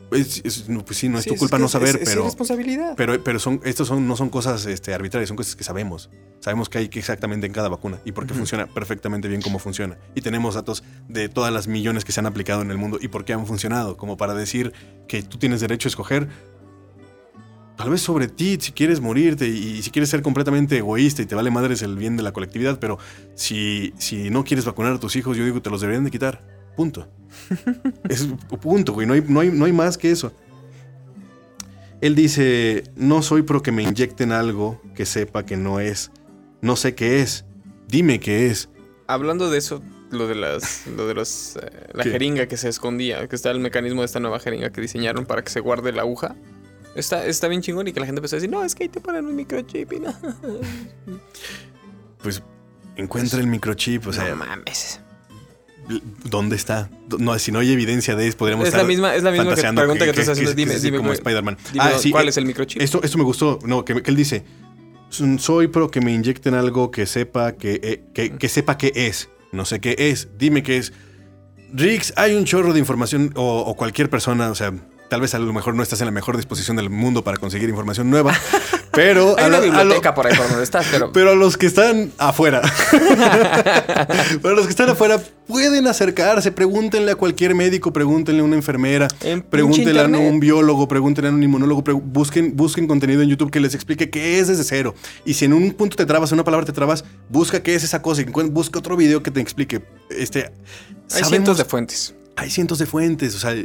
S1: pues, es- no, pues sí, no es
S2: Sí,
S1: tu culpa no saber,
S2: es- es
S1: pero,
S2: responsabilidad.
S1: pero, pero son, estos son, no son cosas este, arbitrarias, son cosas que sabemos. Sabemos que hay que exactamente en cada vacuna y por qué funciona perfectamente bien como funciona. Y tenemos datos de todas las millones que se han aplicado en el mundo y por qué han funcionado, como para decir que tú tienes derecho a escoger. tal vez sobre ti, si quieres morirte y, si quieres ser completamente egoísta y te vale madres el bien de la colectividad, pero si, si no quieres vacunar a tus hijos, yo digo, te los deberían de quitar. Punto. es punto, güey. No hay, no, hay, no hay más que eso. Él dice, no soy pro que me inyecten algo que sepa que no es. No sé qué es. Dime qué es.
S2: Hablando de eso, lo de las, lo de los, eh, la jeringa que se escondía, que está el mecanismo de esta nueva jeringa que diseñaron para que se guarde la aguja. Está, está bien chingón y que la gente empezó a decir, no, es que ahí te ponen un microchip y no.
S1: Pues encuentra el microchip, o sea.
S2: No mames.
S1: ¿Dónde está? No, si no hay evidencia de eso, podríamos
S2: es La misma, es la misma pregunta que, tú estás haciendo. dime, dime.
S1: Como Spider-Man.
S2: Ah, ¿Cuál eh, es el microchip?
S1: Esto, esto me gustó. No, que, que, él dice: Soy pro que me inyecten algo que sepa que, eh, que, que sepa qué es. No sé qué es. Dime qué es. Rix, hay un chorro de información o, o cualquier persona, o sea, Tal vez a lo mejor no estás en la mejor disposición del mundo para conseguir información nueva, pero
S2: Hay a una biblioteca por ahí por donde estás, pero
S1: pero a los que están afuera, pero los que están afuera pueden acercarse, pregúntenle a cualquier médico, pregúntenle a una enfermera, pregúntenle a un biólogo, pregúntenle a un inmunólogo, busquen busquen contenido en YouTube que les explique qué es desde cero. Y si en un punto te trabas, en una palabra te trabas, busca qué es esa cosa y busca otro video que te explique. Este,
S2: hay cientos de fuentes.
S1: Hay cientos de fuentes, o sea,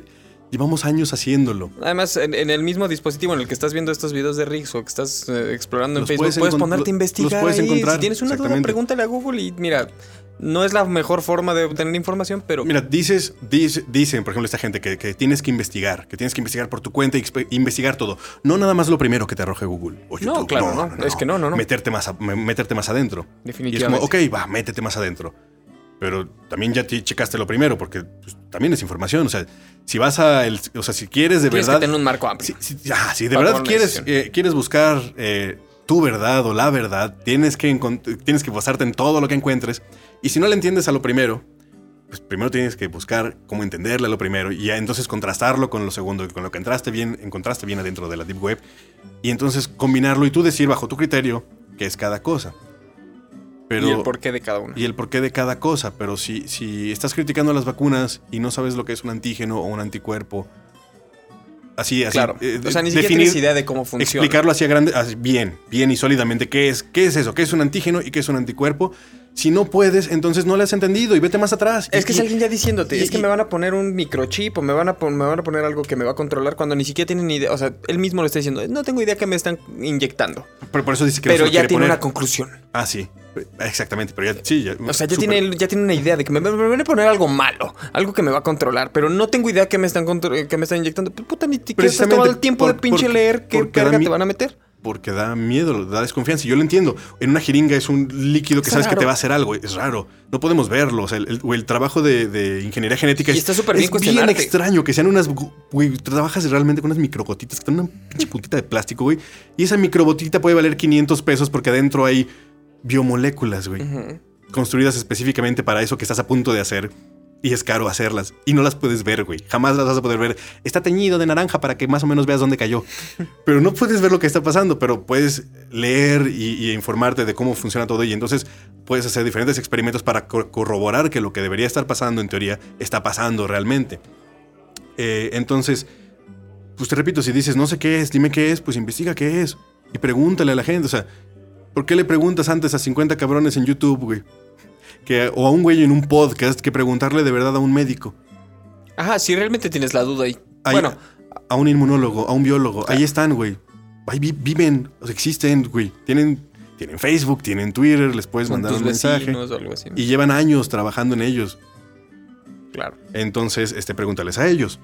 S1: Llevamos años haciéndolo.
S2: Además, en, el mismo dispositivo en el que estás viendo estos videos de Riggs o que estás eh, explorando en Facebook, puedes, ponerte a investigar.
S1: Puedes encontrar.
S2: Si tienes una duda, pregúntale a Google y mira, no es la mejor forma de obtener información, pero.
S1: Mira, dices, dicen, por ejemplo, esta gente que, tienes que investigar, que tienes que investigar por tu cuenta y investigar todo. No nada más lo primero que te arroje Google o YouTube.
S2: No, claro, no, Es que no, no, no.
S1: Meterte más, meterte más adentro.
S2: Definitivamente.
S1: Y es como, ok, va, métete más adentro. Pero también ya te checaste lo primero, porque pues, también es información. O sea, si vas a. El, o sea, si quieres de verdad.
S2: Que tener un marco amplio.
S1: Si, ah, si de verdad quieres, eh, quieres buscar eh, tu verdad o la verdad, tienes que, tienes que basarte en todo lo que encuentres. Y si no le entiendes a lo primero, pues primero tienes que buscar cómo entenderle a lo primero y ya entonces contrastarlo con lo segundo, con lo que entraste bien, encontraste bien adentro de la Deep Web. Y entonces combinarlo y tú decir bajo tu criterio qué es cada cosa
S2: y el porqué de cada una.
S1: Y el porqué de cada cosa. Pero si, si estás criticando las vacunas y no sabes lo que es un antígeno o un anticuerpo, así, así.
S2: Claro. Eh, o sea, ni siquiera tienes idea de cómo funciona.
S1: Explicarlo así a grande, bien, bien y sólidamente. ¿Qué es, ¿Qué es eso? ¿Qué es un antígeno y qué es un anticuerpo? Si no puedes, entonces no le has entendido y vete más atrás.
S2: Es que es alguien ya diciéndote, es que me van a poner un microchip o me van, a me van a poner algo que me va a controlar cuando ni siquiera tienen idea. O sea, él mismo lo está diciendo, no tengo idea que me están inyectando.
S1: Pero por eso dice que
S2: Pero ya tiene una conclusión.
S1: Ah, sí. Exactamente, pero ya, sí, ya.
S2: O sea, ya tiene, ya tiene una idea de que me, van a poner algo malo, algo que me va a controlar, pero no tengo idea que me están, que me están inyectando. Puta, ni siquiera tomado el tiempo de pinche leer qué carga te van a meter
S1: porque da miedo, da desconfianza. Y yo lo entiendo. En una jeringa es un líquido que sabes que te va a hacer algo. Es raro. No podemos verlo. O sea, el, el, trabajo de, ingeniería genética
S2: y está súper bien
S1: es bien extraño. Que sean unas. Güey, trabajas realmente con unas microgotitas que están una pinche puntita de plástico, güey. Y esa microbotita puede valer 500 pesos porque adentro hay biomoléculas, güey. Construidas específicamente para eso que estás a punto de hacer. Y es caro hacerlas. Y no las puedes ver, güey. Jamás las vas a poder ver. Está teñido de naranja para que más o menos veas dónde cayó. Pero no puedes ver lo que está pasando, pero puedes leer y, informarte de cómo funciona todo. Y entonces puedes hacer diferentes experimentos para corroborar que lo que debería estar pasando en teoría está pasando realmente. Eh, entonces, pues te repito, si dices no sé qué es, dime qué es, pues investiga qué es. Y pregúntale a la gente. O sea, ¿por qué le preguntas antes a 50 cabrones en YouTube, güey? O a un güey en un podcast que preguntarle de verdad a un médico.
S2: Ajá, si realmente tienes la duda ahí. bueno.
S1: A un inmunólogo, a un biólogo. Ahí están, güey. Ahí viven, existen, güey. Tienen, tienen Facebook, tienen Twitter, les puedes mandar un mensaje. Y llevan años trabajando en ellos.
S2: Claro.
S1: Entonces, este, pregúntales a ellos.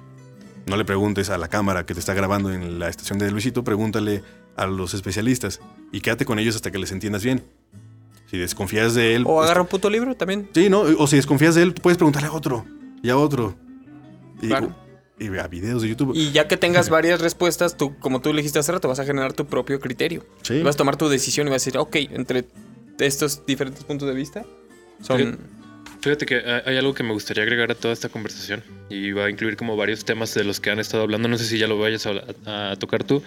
S1: No le preguntes a la cámara que te está grabando en la estación de Luisito, pregúntale a los especialistas y quédate con ellos hasta que les entiendas bien. Si desconfías de él.
S2: O pues, agarra un puto libro también.
S1: Sí, ¿no? O si desconfías de él, puedes preguntarle a otro. Y a otro. Y,
S2: claro.
S1: y a videos de YouTube.
S2: Y ya que tengas varias respuestas, tú, como tú dijiste hace rato, vas a generar tu propio criterio. Sí. Vas a tomar tu decisión y vas a decir, ok, entre estos diferentes puntos de vista, son.
S3: Fíjate que hay algo que me gustaría agregar a toda esta conversación y va a incluir como varios temas de los que han estado hablando. No sé si ya lo vayas a, tocar tú,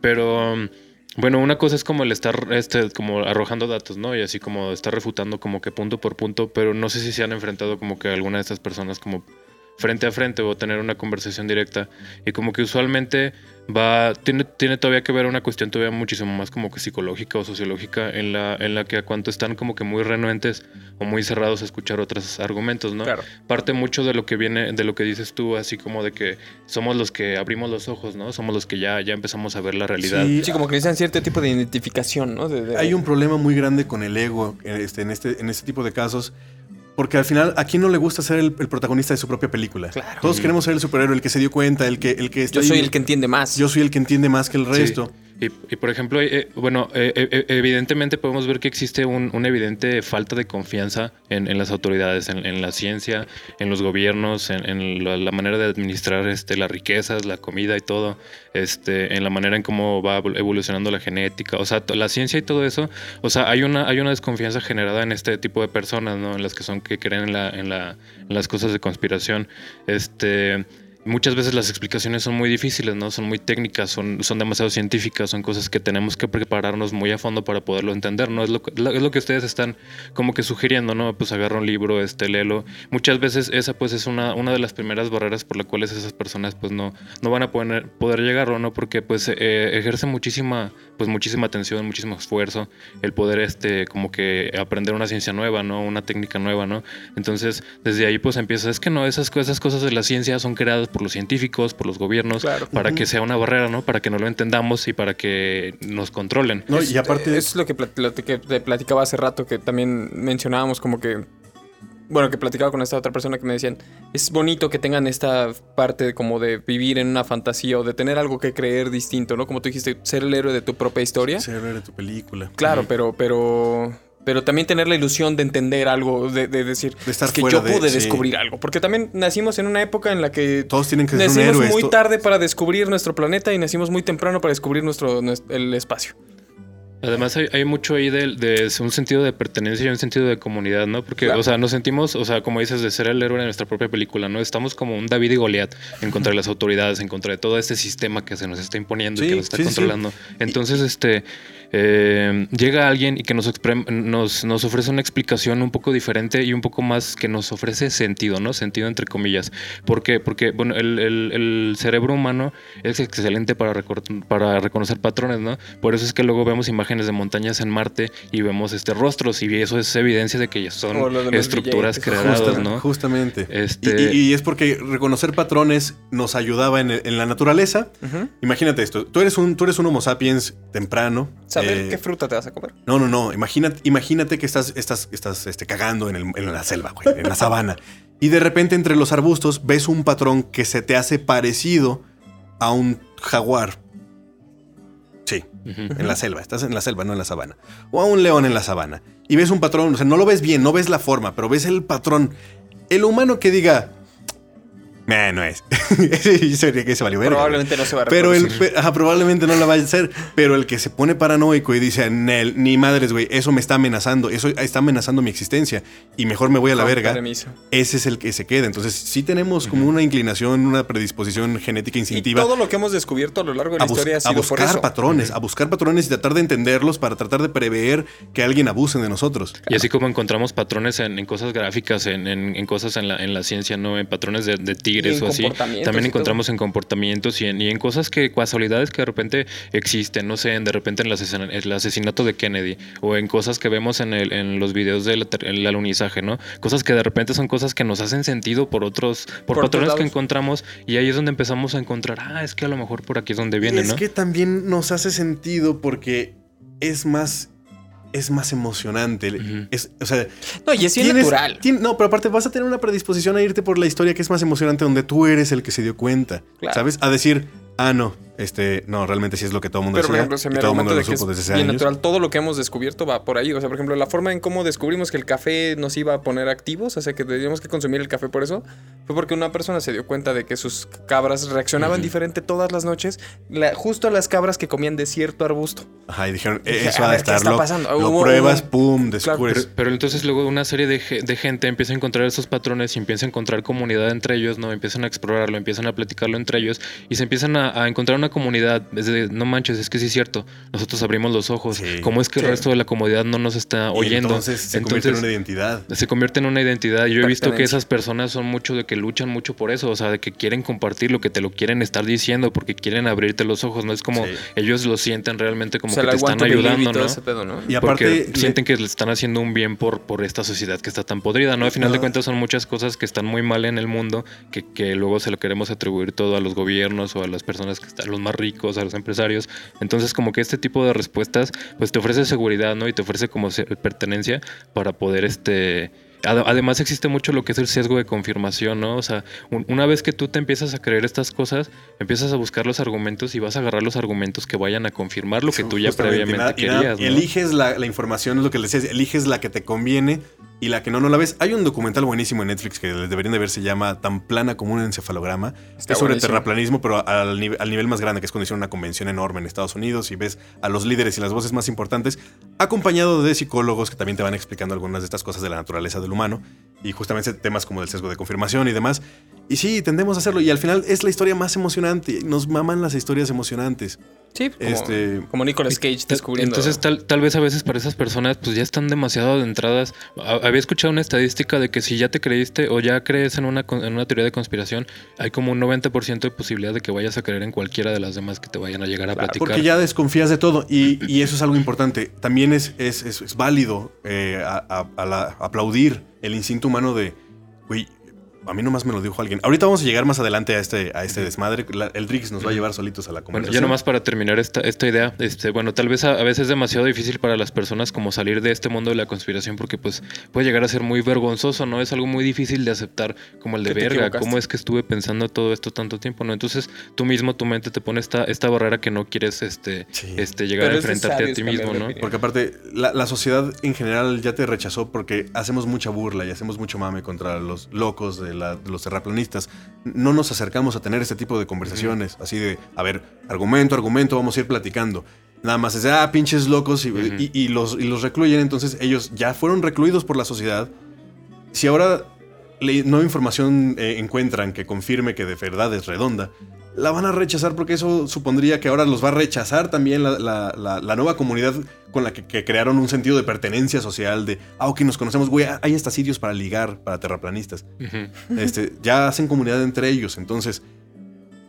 S3: pero um, bueno, una cosa es como el estar este, como arrojando datos, ¿no? Y así como estar refutando como que punto por punto, pero no sé si se han enfrentado como que alguna de estas personas como frente a frente o tener una conversación directa. Y como que usualmente va, tiene, tiene todavía que ver una cuestión todavía muchísimo más como que psicológica o sociológica en la, en la que a cuanto están como que muy renuentes o muy cerrados a escuchar otros argumentos, ¿no?
S2: Claro.
S3: Parte mucho de lo que viene, de lo que dices tú, así como de que somos los que abrimos los ojos, ¿no? Somos los que ya, ya empezamos a ver la realidad.
S1: Sí,
S2: Sí, como que necesitan cierto tipo de identificación, ¿no? De- de-
S1: Hay un problema muy grande con el ego este, en, este, en este tipo de casos. Porque al final, ¿a quién no le gusta ser el, el protagonista de su propia película?
S2: Claro.
S1: Todos queremos ser el superhéroe, el que se dio cuenta, el que, el que está
S2: Yo soy
S1: ahí.
S2: el que entiende más.
S1: Yo soy el que entiende más que el
S3: Sí. Y, y, por ejemplo, eh, bueno, eh, eh, evidentemente podemos ver que existe un- una evidente falta de confianza en, las autoridades, en, la ciencia, en los gobiernos, en, la, manera de administrar este, las riquezas, la comida y todo, este, en la manera en cómo va evolucionando la genética, o sea, la ciencia y todo eso. O sea, hay una, hay una desconfianza generada en este tipo de personas, ¿no? En las que son que creen en, la, en, la, en las cosas de conspiración. Este. Muchas veces las explicaciones son muy difíciles, ¿no? Son muy técnicas, son, son demasiado científicas, son cosas que tenemos que prepararnos muy a fondo para poderlo entender, ¿no? Es lo, es lo que ustedes están como que sugiriendo, ¿no? Pues agarra un libro, este, léelo. Muchas veces esa pues es una, una de las primeras barreras por las cuales esas personas pues no, no van a poder, poder llegarlo, ¿no? Porque pues eh, ejerce muchísima, pues muchísima atención, muchísimo esfuerzo el poder este como que aprender una ciencia nueva, ¿no? Una técnica nueva, ¿no? Entonces, desde ahí pues empieza, es que no, esas, esas cosas de la ciencia son creadas por los científicos, por los gobiernos,
S2: Claro.
S3: para que sea una barrera, ¿no? Para que no lo entendamos y para que nos controlen.
S1: No,
S2: Es-
S1: y aparte,
S2: Es lo que, que te platicaba hace rato, que también mencionábamos como que... Bueno, que platicaba con esta otra persona que me decían, es bonito que tengan esta parte como de vivir en una fantasía o de tener algo que creer distinto, ¿no? Como tú dijiste, ser el héroe de tu propia historia.
S1: ser héroe de tu película.
S2: Claro, pero, pero, pero también tener la ilusión de entender algo, de, de decir,
S1: De estar
S2: es que yo
S1: de-
S2: pude
S1: sí.
S2: descubrir algo. Porque también nacimos en una época en la que
S1: Todos tienen que ser un
S2: nacimos
S1: héroe.
S2: muy
S1: esto-
S2: tarde para descubrir nuestro planeta y nacimos muy temprano para descubrir nuestro, nuestro- el espacio.
S3: Además hay, hay mucho ahí de, de un sentido de pertenencia y un sentido de comunidad, ¿no? Porque,
S2: Claro.
S3: o sea, nos sentimos, o sea, como dices, de ser el héroe de nuestra propia película, ¿no? Estamos como un David y Goliat en contra de las autoridades, en contra de todo este sistema que se nos está imponiendo y que nos está
S1: sí, sí.
S3: controlando. Entonces, este, eh, llega alguien y que nos, expre- nos, nos ofrece una explicación un poco diferente y un poco más que nos ofrece sentido, ¿no? Sentido entre comillas. ¿Por qué? Porque, bueno, el, el- el cerebro humano es excelente para, recor- para reconocer patrones, ¿no? Por eso es que luego vemos imágenes de montañas en Marte y vemos este rostros y eso es evidencia de que ya son
S2: de
S3: estructuras creadas,
S1: Justa-
S3: ¿no?
S1: Justamente.
S3: Este-
S1: Y, y- y es porque reconocer patrones nos ayudaba en, en la naturaleza. Imagínate esto. Tú eres un, tú eres un homo sapiens temprano.
S2: Saber
S1: eh,
S2: qué fruta te vas a comer.
S1: No, no, no. Imagínate, imagínate que estás, estás, estás este, cagando en, el- en la selva, güey, en la sabana. Y de repente entre los arbustos ves un patrón que se te hace parecido a un jaguar. Sí, en la selva. Estás en la selva, no en la sabana. O a un león en la sabana. Y ves un patrón, o sea, no lo ves bien, no ves la forma, pero ves el patrón. El humano que diga... "Meh, no es. Ese sería que se valió verga, güey".
S2: Probablemente no se va a
S1: Pero el, ajá, probablemente no la vaya a hacer. Pero el que se pone paranoico y dice, "Nel, ni madres, güey, eso me está amenazando, eso está amenazando mi existencia y mejor me voy a la verga.
S2: permiso.
S1: Ese es el que se queda. Entonces, sí tenemos como una inclinación, una predisposición genética
S2: Y
S1: instintiva
S2: todo lo que hemos descubierto a lo largo de la
S1: a,
S2: historia ha
S1: a
S2: sido por
S1: buscar
S2: eso.
S1: patrones, a buscar patrones y tratar de entenderlos para tratar de prever que alguien abuse de nosotros.
S3: Y así como encontramos patrones en, en cosas gráficas, en, en- en cosas en la, en la ciencia, ¿no? En patrones de, de tigres o así. También encontramos en comportamientos y en, y en cosas que, casualidades que de repente existen, no sé, en- de repente en el, asesina- el asesinato de Kennedy o en cosas que vemos en, el, en los videos del el alunizaje, ¿no? Cosas que de repente son cosas que nos hacen sentido por otros, por,
S2: Por
S3: patrones que encontramos y ahí es donde empezamos a encontrar, ah, es que a lo mejor por aquí es donde viene,
S1: es
S3: ¿no?
S1: que también nos hace sentido porque es más, es más emocionante. Es, o sea,
S2: No, y es bien
S1: tienes-
S2: natural.
S1: no, pero aparte vas a tener una predisposición a irte por la historia que es más emocionante, donde tú eres el que se dio cuenta,
S2: Claro.
S1: ¿sabes? A decir, ah, no, este, no, realmente sí es lo que todo el mundo
S2: Pero, por
S1: decía,
S2: ejemplo, se me
S1: todo el mundo lo
S2: es
S1: desde hace
S2: bien
S1: años.
S2: natural. Todo lo que hemos descubierto va por ahí. O sea, por ejemplo, la forma en cómo descubrimos que el café nos iba a poner activos, o sea, que teníamos que consumir el café por eso, fue porque una persona se dio cuenta de que sus cabras reaccionaban diferente todas las noches, la- justo a las cabras que comían de cierto arbusto.
S1: Ajá, y dijeron,
S2: Dije,
S1: "Eh, eso
S2: a ver, ¿qué
S1: estar,
S2: está
S1: lo,
S2: pasando?
S1: lo
S2: Hubo
S1: pruebas,
S2: un-
S1: pum,
S2: Claro,
S1: descubres.
S3: Pero, pero entonces luego una serie de gente empieza a encontrar esos patrones y empieza a encontrar comunidad entre ellos, ¿no? Empiezan a explorarlo, empiezan a platicarlo entre ellos y se empiezan a, a encontrar una misma comunidad, es de, no manches, es que sí es cierto, nosotros abrimos los ojos.
S1: Sí.
S3: ¿Cómo es que el resto de la comunidad no nos está
S1: Y
S3: oyendo?
S1: entonces se convierte en una identidad.
S3: se convierte en una identidad. Yo he visto que esas personas son mucho de que luchan mucho por eso, o sea, de que quieren compartir lo que te lo quieren estar diciendo porque quieren abrirte los ojos, no es como
S1: Sí.
S3: ellos lo sienten realmente como
S2: o sea,
S3: que te están ayudando,
S2: y todo
S3: ¿no?
S2: ese pedo, ¿no?
S1: Y
S3: Porque
S1: aparte, le-
S3: sienten que le están haciendo un bien por, por esta sociedad que está tan podrida, ¿no? Al final de cuentas son muchas cosas que están muy mal en el mundo, que, que luego se lo queremos atribuir todo a los gobiernos o a las personas que están, los más ricos, a los empresarios. Entonces como que este tipo de respuestas pues te ofrece seguridad, ¿no? Y te ofrece como pertenencia para poder este... ade- Además existe mucho lo que es el sesgo de confirmación, ¿no? O sea, un- una vez que tú te empiezas a creer estas cosas, empiezas a buscar los argumentos y vas a agarrar los argumentos que vayan a confirmar lo que tú ya
S1: Justamente,
S3: previamente
S1: nada- y nada-
S3: querías.
S1: y
S3: ¿no?
S1: eliges la, la información, es lo que les decía, eliges la que te conviene y la que no, no la ves. Hay un documental buenísimo en Netflix que deberían de ver, se llama Tan plana como un encefalograma.
S2: Está
S1: es sobre
S2: buenísimo.
S1: terraplanismo, pero al, nive- al nivel más grande, que es cuando hicieron una convención enorme en Estados Unidos y ves a los líderes y las voces más importantes, acompañado de psicólogos que también te van explicando algunas de estas cosas de la naturaleza del humano y justamente temas como el sesgo de confirmación y demás. Y sí, tendemos a hacerlo. Y al final es la historia más emocionante. Nos maman las historias emocionantes.
S2: Sí, como,
S1: Este-
S2: como Nicolas Cage descubriendo.
S3: Entonces, tal, tal vez a veces para esas personas, pues ya están demasiado adentradas. Había escuchado una estadística de que si ya te creíste o ya crees en una, con- en una teoría de conspiración, hay como un 90% de posibilidad de que vayas a creer en cualquiera de las demás que te vayan a llegar a
S2: Claro,
S3: platicar.
S1: Porque ya desconfías de todo y, y eso es algo importante. También es, es, es- es válido eh, a- a- a la- aplaudir el instinto humano de, güey, a mí nomás me lo dijo alguien. Ahorita vamos a llegar más adelante a este, a este desmadre. La- el Rix nos va a llevar solitos a la
S3: Bueno,
S1: conversación.
S3: ya nomás para terminar esta, esta idea, este, bueno, tal vez a, a veces es demasiado difícil para las personas como salir de este mundo de la conspiración porque pues puede llegar a ser muy vergonzoso, ¿no? Es algo muy difícil de aceptar como el de verga. ¿cómo es que estuve pensando todo esto tanto tiempo, ¿no? Entonces tú mismo, tu mente te pone esta, esta barrera que no quieres este,
S1: Sí.
S3: este, llegar
S2: Pero
S3: a enfrentarte a ti mismo, ¿no?
S1: Porque aparte, la, la sociedad en general ya te rechazó porque hacemos mucha burla y hacemos mucho mame contra los locos de, la- los terraplanistas. No nos acercamos a tener este tipo de conversaciones, así de, a ver, argumento, argumento, vamos a ir platicando. Nada más es de, ah, pinches locos y,
S3: Ujú.
S1: y- y los, y los recluyen. Entonces ellos ya fueron recluidos por la sociedad. Si ahora nueva información eh, encuentran que confirme que de verdad es redonda, la van a rechazar porque eso supondría que ahora los va a rechazar también la, la- la- la nueva comunidad con la que, que crearon un sentido de pertenencia social, de, ah, ok, nos conocemos, güey, hay hasta sitios para ligar, para terraplanistas. Este, ya hacen comunidad entre ellos, entonces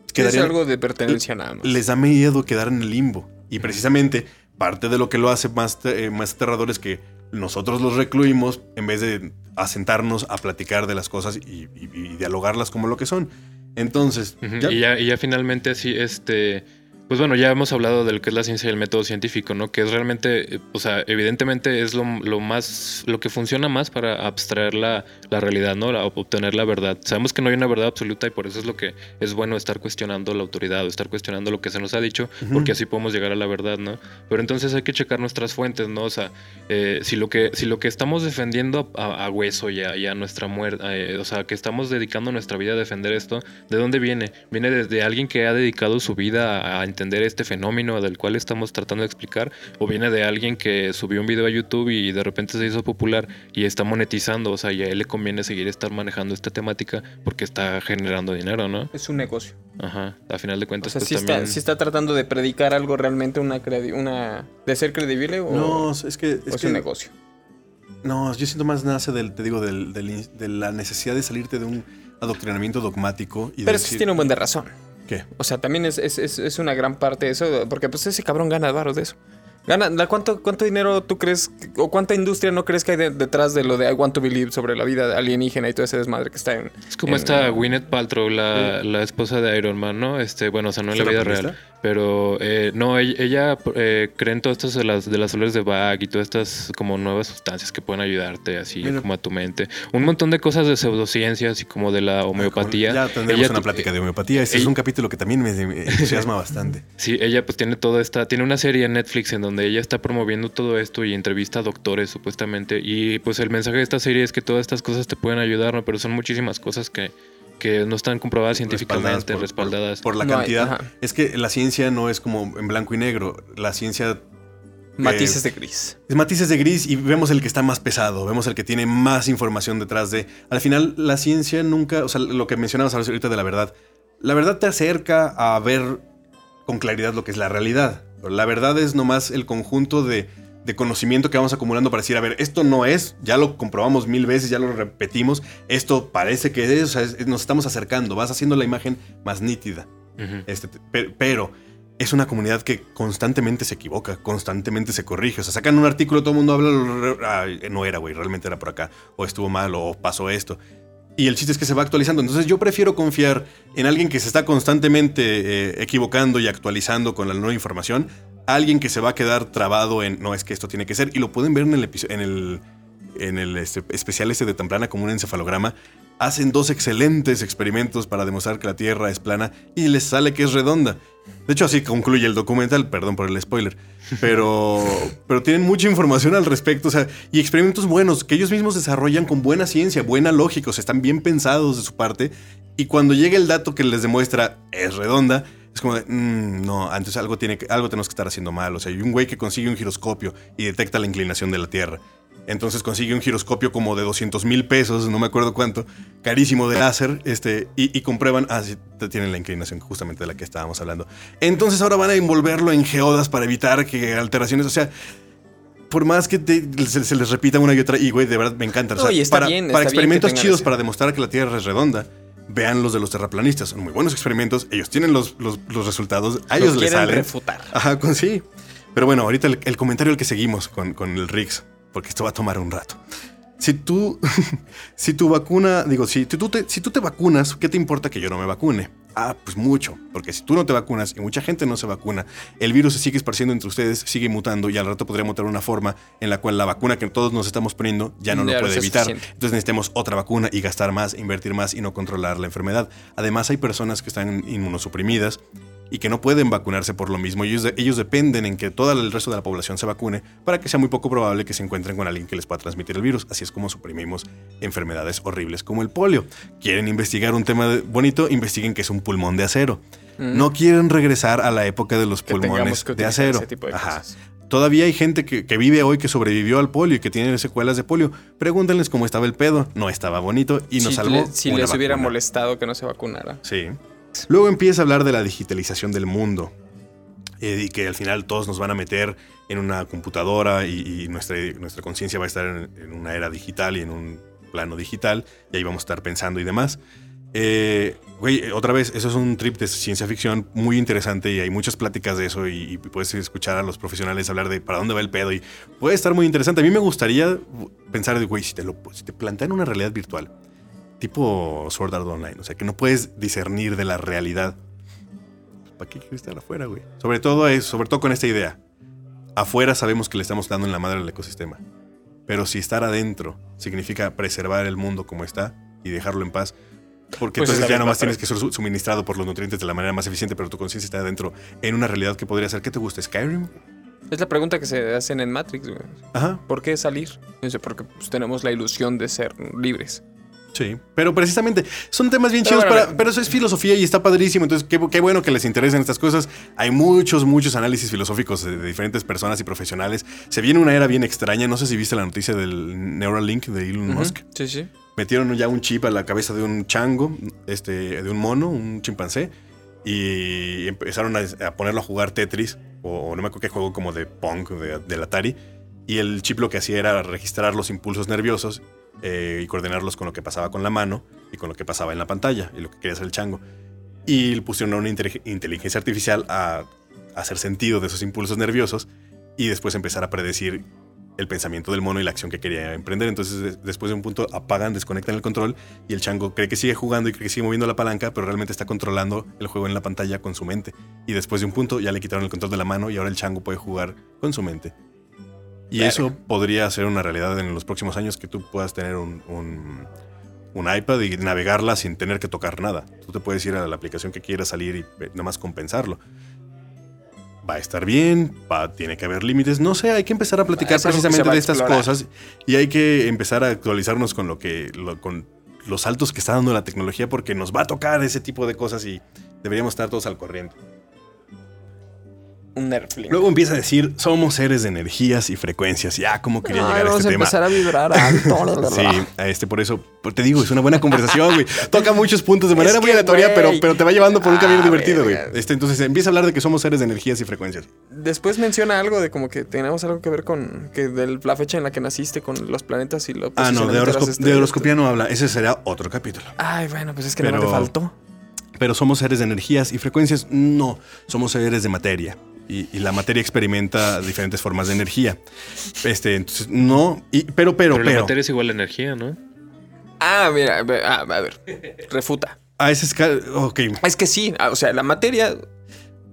S2: es
S1: quedarían-
S2: algo de pertenencia nada más.
S1: les da miedo quedar en el limbo. Y precisamente parte de lo que lo hace más, eh, más aterrador es que nosotros los recluimos en vez de asentarnos a platicar de las cosas y, y- y dialogarlas como lo que son. Entonces, ya-
S3: Y, ya, y ya finalmente así, este, pues bueno, ya hemos hablado de lo que es la ciencia y el método científico, ¿no? Que es realmente, eh, o sea, evidentemente es lo, lo más, lo que funciona más para abstraer la, la realidad, ¿no? La- obtener la verdad. Sabemos que no hay una verdad absoluta y por eso es lo que es bueno estar cuestionando la autoridad o estar cuestionando lo que se nos ha dicho, porque así podemos llegar a la verdad, ¿no? Pero entonces hay que checar nuestras fuentes, ¿no? O sea, eh, si, lo que, si lo que estamos defendiendo a, a hueso y a, y a nuestra muerte, o sea, que estamos dedicando nuestra vida a defender esto, ¿de dónde viene? Viene desde alguien que ha dedicado su vida a, a entender este fenómeno del cual estamos tratando de explicar, o viene de alguien que subió un video a YouTube y de repente se hizo popular y está monetizando, o sea, y a él le conviene seguir estar manejando esta temática porque está generando dinero, ¿no?
S2: Es un negocio.
S3: Ajá, a final de
S2: O
S3: cuentas,
S2: sea,
S3: pues
S2: si
S3: también...
S2: está, sí está tratando de predicar algo realmente una, credi- una de ser credible o,
S1: no, es que...
S2: o
S1: Es
S2: es
S1: que
S2: un negocio.
S1: no, yo siento más nace del, te digo, del- del- de la necesidad de salirte de un adoctrinamiento dogmático y
S2: Pero eso
S1: decir,
S2: sí tiene un buen de razón. O sea, también es, es, es, una gran parte de eso, porque pues ese cabrón gana varo de eso. Gana, la- ¿cuánto, ¿Cuánto dinero tú crees, o cuánta industria no crees que hay de- detrás de lo de I Want to Believe sobre la vida alienígena y todo ese desmadre que está en...
S3: Es como
S2: en-
S3: esta Gwyneth Paltrow, la, la esposa de Iron Man, ¿no? Este, bueno, o sea, no en la
S1: ¿Es
S3: vida real. Pero eh, no, ella, ella, eh, cree en todas estas de las, de las flores de Bach y todas estas como nuevas sustancias que pueden ayudarte así
S1: Mira.
S3: como a tu mente. Un montón de cosas de pseudociencias y como de la homeopatía.
S1: Ya tendremos
S3: Ella
S1: una plática de homeopatía. Este es un capítulo que también me, me entusiasma bastante.
S3: Sí, ella pues tiene toda esta, tiene una serie en Netflix en donde ella está promoviendo todo esto y entrevista a doctores supuestamente. Y pues el mensaje de esta serie es que todas estas cosas te pueden ayudar, ¿no? Pero son muchísimas cosas que, que no están comprobadas científicamente,
S1: por-
S3: respaldadas.
S1: Por, por la
S2: No
S1: cantidad. es que la ciencia no es como en blanco y negro. La ciencia
S2: Matices de gris.
S1: es matices de gris y vemos el que está más pesado, vemos el que tiene más información detrás de. Al final, la ciencia nunca, o sea, lo que mencionabas ahorita de la verdad, la verdad te acerca a ver con claridad lo que es la realidad. La verdad es nomás el conjunto de, de conocimiento que vamos acumulando para decir, a ver, esto no es, ya lo comprobamos mil veces, ya lo repetimos, esto parece que es, o sea, es- nos estamos acercando, vas haciendo la imagen más nítida. Este, pe- pero es una comunidad que constantemente se equivoca, constantemente se corrige. O sea, sacan un artículo, todo el mundo habla, no era, güey, realmente era por acá, o estuvo mal, o pasó esto. Y el chiste es que se va actualizando. Entonces yo prefiero confiar en alguien que se está constantemente eh, equivocando y actualizando con la nueva información, alguien que se va a quedar trabado en, no, es que esto tiene que ser. Y lo pueden ver en el, en el, en el este, especial este de temprana como un encefalograma. Hacen dos excelentes experimentos para demostrar que la Tierra es plana y les sale que es redonda. De hecho, así concluye el documental, perdón por el spoiler. Pero, pero tienen mucha información al respecto, o sea, y experimentos buenos que ellos mismos desarrollan con buena ciencia, buena lógica, o sea, están bien pensados de su parte. Y cuando llega el dato que les demuestra es redonda, es como de, "Mm, no, antes algo, tiene que, algo tenemos que estar haciendo mal. O sea, hay un güey que consigue un giroscopio y detecta la inclinación de la Tierra. Entonces consigue un giroscopio como de 200 mil pesos, no me acuerdo cuánto, carísimo de láser, este, y, y comprueban, ah, sí, tienen la inclinación justamente de la que estábamos hablando. Entonces ahora van a envolverlo en geodas para evitar que alteraciones, o sea, por más que te- se, se les repita una y otra, y güey, de verdad me encanta. O sea, para,
S2: bien,
S1: para experimentos chidos
S2: ese-
S1: para demostrar que la Tierra es redonda, vean los de los terraplanistas. Son muy buenos experimentos, ellos tienen los, los- los resultados, a
S2: Lo
S1: ellos les
S2: quieren
S1: salen.
S2: refutar.
S1: Ajá, con sí. Pero bueno, ahorita el, el comentario al que seguimos con, con el Rix, porque esto va a tomar un rato. Si tú, si tu vacuna, digo, si tú, te, si tú te vacunas, ¿qué te importa que yo no me vacune? Ah, pues mucho, porque si tú no te vacunas y mucha gente no se vacuna, el virus se sigue esparciendo entre ustedes, sigue mutando y al rato podría mutar una forma en la cual la vacuna que todos nos estamos poniendo ya no lo puede evitar. Entonces necesitamos otra vacuna y gastar más, invertir más y no controlar la enfermedad. Además hay personas que están inmunosuprimidas y que no pueden vacunarse por lo mismo. Ellos, ellos dependen en que todo el resto de la población se vacune para que sea muy poco probable que se encuentren con alguien que les pueda transmitir el virus. Así es como suprimimos enfermedades horribles como el polio. ¿Quieren investigar un tema bonito? Investiguen que es un pulmón de acero.
S2: Mm.
S1: No quieren regresar a la época de los
S2: Que
S1: pulmones
S2: que
S1: de acero.
S2: ese tipo de
S1: Ajá.
S2: cosas.
S1: Todavía hay gente que, que vive hoy que sobrevivió al polio y que tiene secuelas de polio. Pregúntenles cómo estaba el pedo. No estaba bonito y nos
S2: si
S1: salvó.
S2: le- si
S1: una
S2: les hubiera molestado que no se vacunara.
S1: Sí. Luego empieza a hablar de la digitalización del mundo. eh, y que al final todos nos van a meter en una computadora y, nuestra, nuestra conciencia va a estar en, una era digital y en un plano digital. Y ahí vamos a estar pensando y demás. Eh, güey, otra vez, eso es un trip de ciencia ficción muy interesante y hay muchas pláticas de eso y, y puedes escuchar a los profesionales hablar de para dónde va el pedo y puede estar muy interesante. A mí me gustaría pensar de, güey, si te, lo, si te plantean una realidad virtual, tipo Sword Art Online, o sea, que no puedes discernir de la realidad. ¿Para qué quieres estar afuera, güey? Sobre todo, es, sobre todo con esta idea. Afuera sabemos que le estamos dando en la madre al ecosistema. Pero si estar adentro significa preservar el mundo como está y dejarlo en paz, porque
S2: Pues es
S1: entonces ya nomás tienes que ser su- suministrado por los nutrientes de la manera más eficiente, pero tu conciencia está adentro en una realidad que podría ser, ¿qué te gusta? ¿Skyrim?
S2: Es la pregunta que se hacen en Matrix, güey.
S1: Ajá,
S2: ¿Por qué salir? Porque pues, tenemos la ilusión de ser libres.
S1: Sí, pero precisamente son temas bien
S2: Pero
S1: chidos,
S2: bueno,
S1: para-
S2: mira.
S1: pero eso es filosofía y está padrísimo. Entonces, qué, qué bueno que les interesen estas cosas. Hay muchos, muchos análisis filosóficos de, de diferentes personas y profesionales. Se viene una era bien extraña. No sé si viste la noticia del Neuralink de Elon Musk.
S2: Sí, sí.
S1: Metieron ya un chip a la cabeza de un chango, este, de un mono, un chimpancé, y empezaron a, a ponerlo a jugar Tetris, o, no me acuerdo qué juego como de Pong, de, del Atari. Y el chip lo que hacía era registrar los impulsos nerviosos eh, y coordinarlos con lo que pasaba con la mano y con lo que pasaba en la pantalla y lo que quería hacer el chango. Y pusieron una intelig- inteligencia artificial a, hacer sentido de esos impulsos nerviosos y después empezar a predecir el pensamiento del mono y la acción que quería emprender. Entonces, de- después de un punto, apagan, desconectan el control y el chango cree que sigue jugando y cree que sigue moviendo la palanca, pero realmente está controlando el juego en la pantalla con su mente. Y después de un punto, ya le quitaron el control de la mano y ahora el chango puede jugar con su mente. Y eso podría ser una realidad en los próximos años que tú puedas tener un, un, un iPad y navegarla sin tener que tocar nada. Tú te puedes ir a la aplicación que quieras salir y eh, nada más compensarlo. Va a estar bien, va, tiene que haber límites. No sé, hay que empezar a platicar precisamente
S2: a
S1: de estas cosas y hay que empezar a actualizarnos con lo que lo- con los saltos que está dando la tecnología porque nos va a tocar ese tipo de cosas y deberíamos estar todos al corriente.
S2: Un Nerfling.
S1: Luego empieza a decir, somos seres de energías y frecuencias. Ya, ¿cómo quería llegar a
S2: vamos
S1: este
S2: a
S1: tema?
S2: empezar a vibrar alto.
S1: Sí, a este por eso, te digo, es una buena conversación, güey. Toca muchos puntos de
S2: Es
S1: manera muy aleatoria, pero, pero te va llevando por un camino
S2: Ah,
S1: divertido, güey. Este, entonces empieza a hablar de que somos seres de energías y frecuencias.
S2: Después menciona algo de como que tenemos algo que ver con que de la fecha en la que naciste con los planetas y lo
S1: Ah, no, de,
S2: posicionamiento las
S1: horosco- de
S2: estrellas.
S1: horoscopía no habla. Ese será otro capítulo.
S2: Ay, bueno, pues es que no te faltó.
S1: Pero somos seres de energías y frecuencias. No, somos seres de materia. Y, y la materia experimenta diferentes formas de energía. Este, entonces, no. y- pero, pero,
S3: Pero,
S1: pero.
S3: la materia es igual a energía, ¿no?
S2: Ah, mira, ah, a ver, refuta.
S1: A ese escala. Ok.
S2: Es que sí, o sea, la materia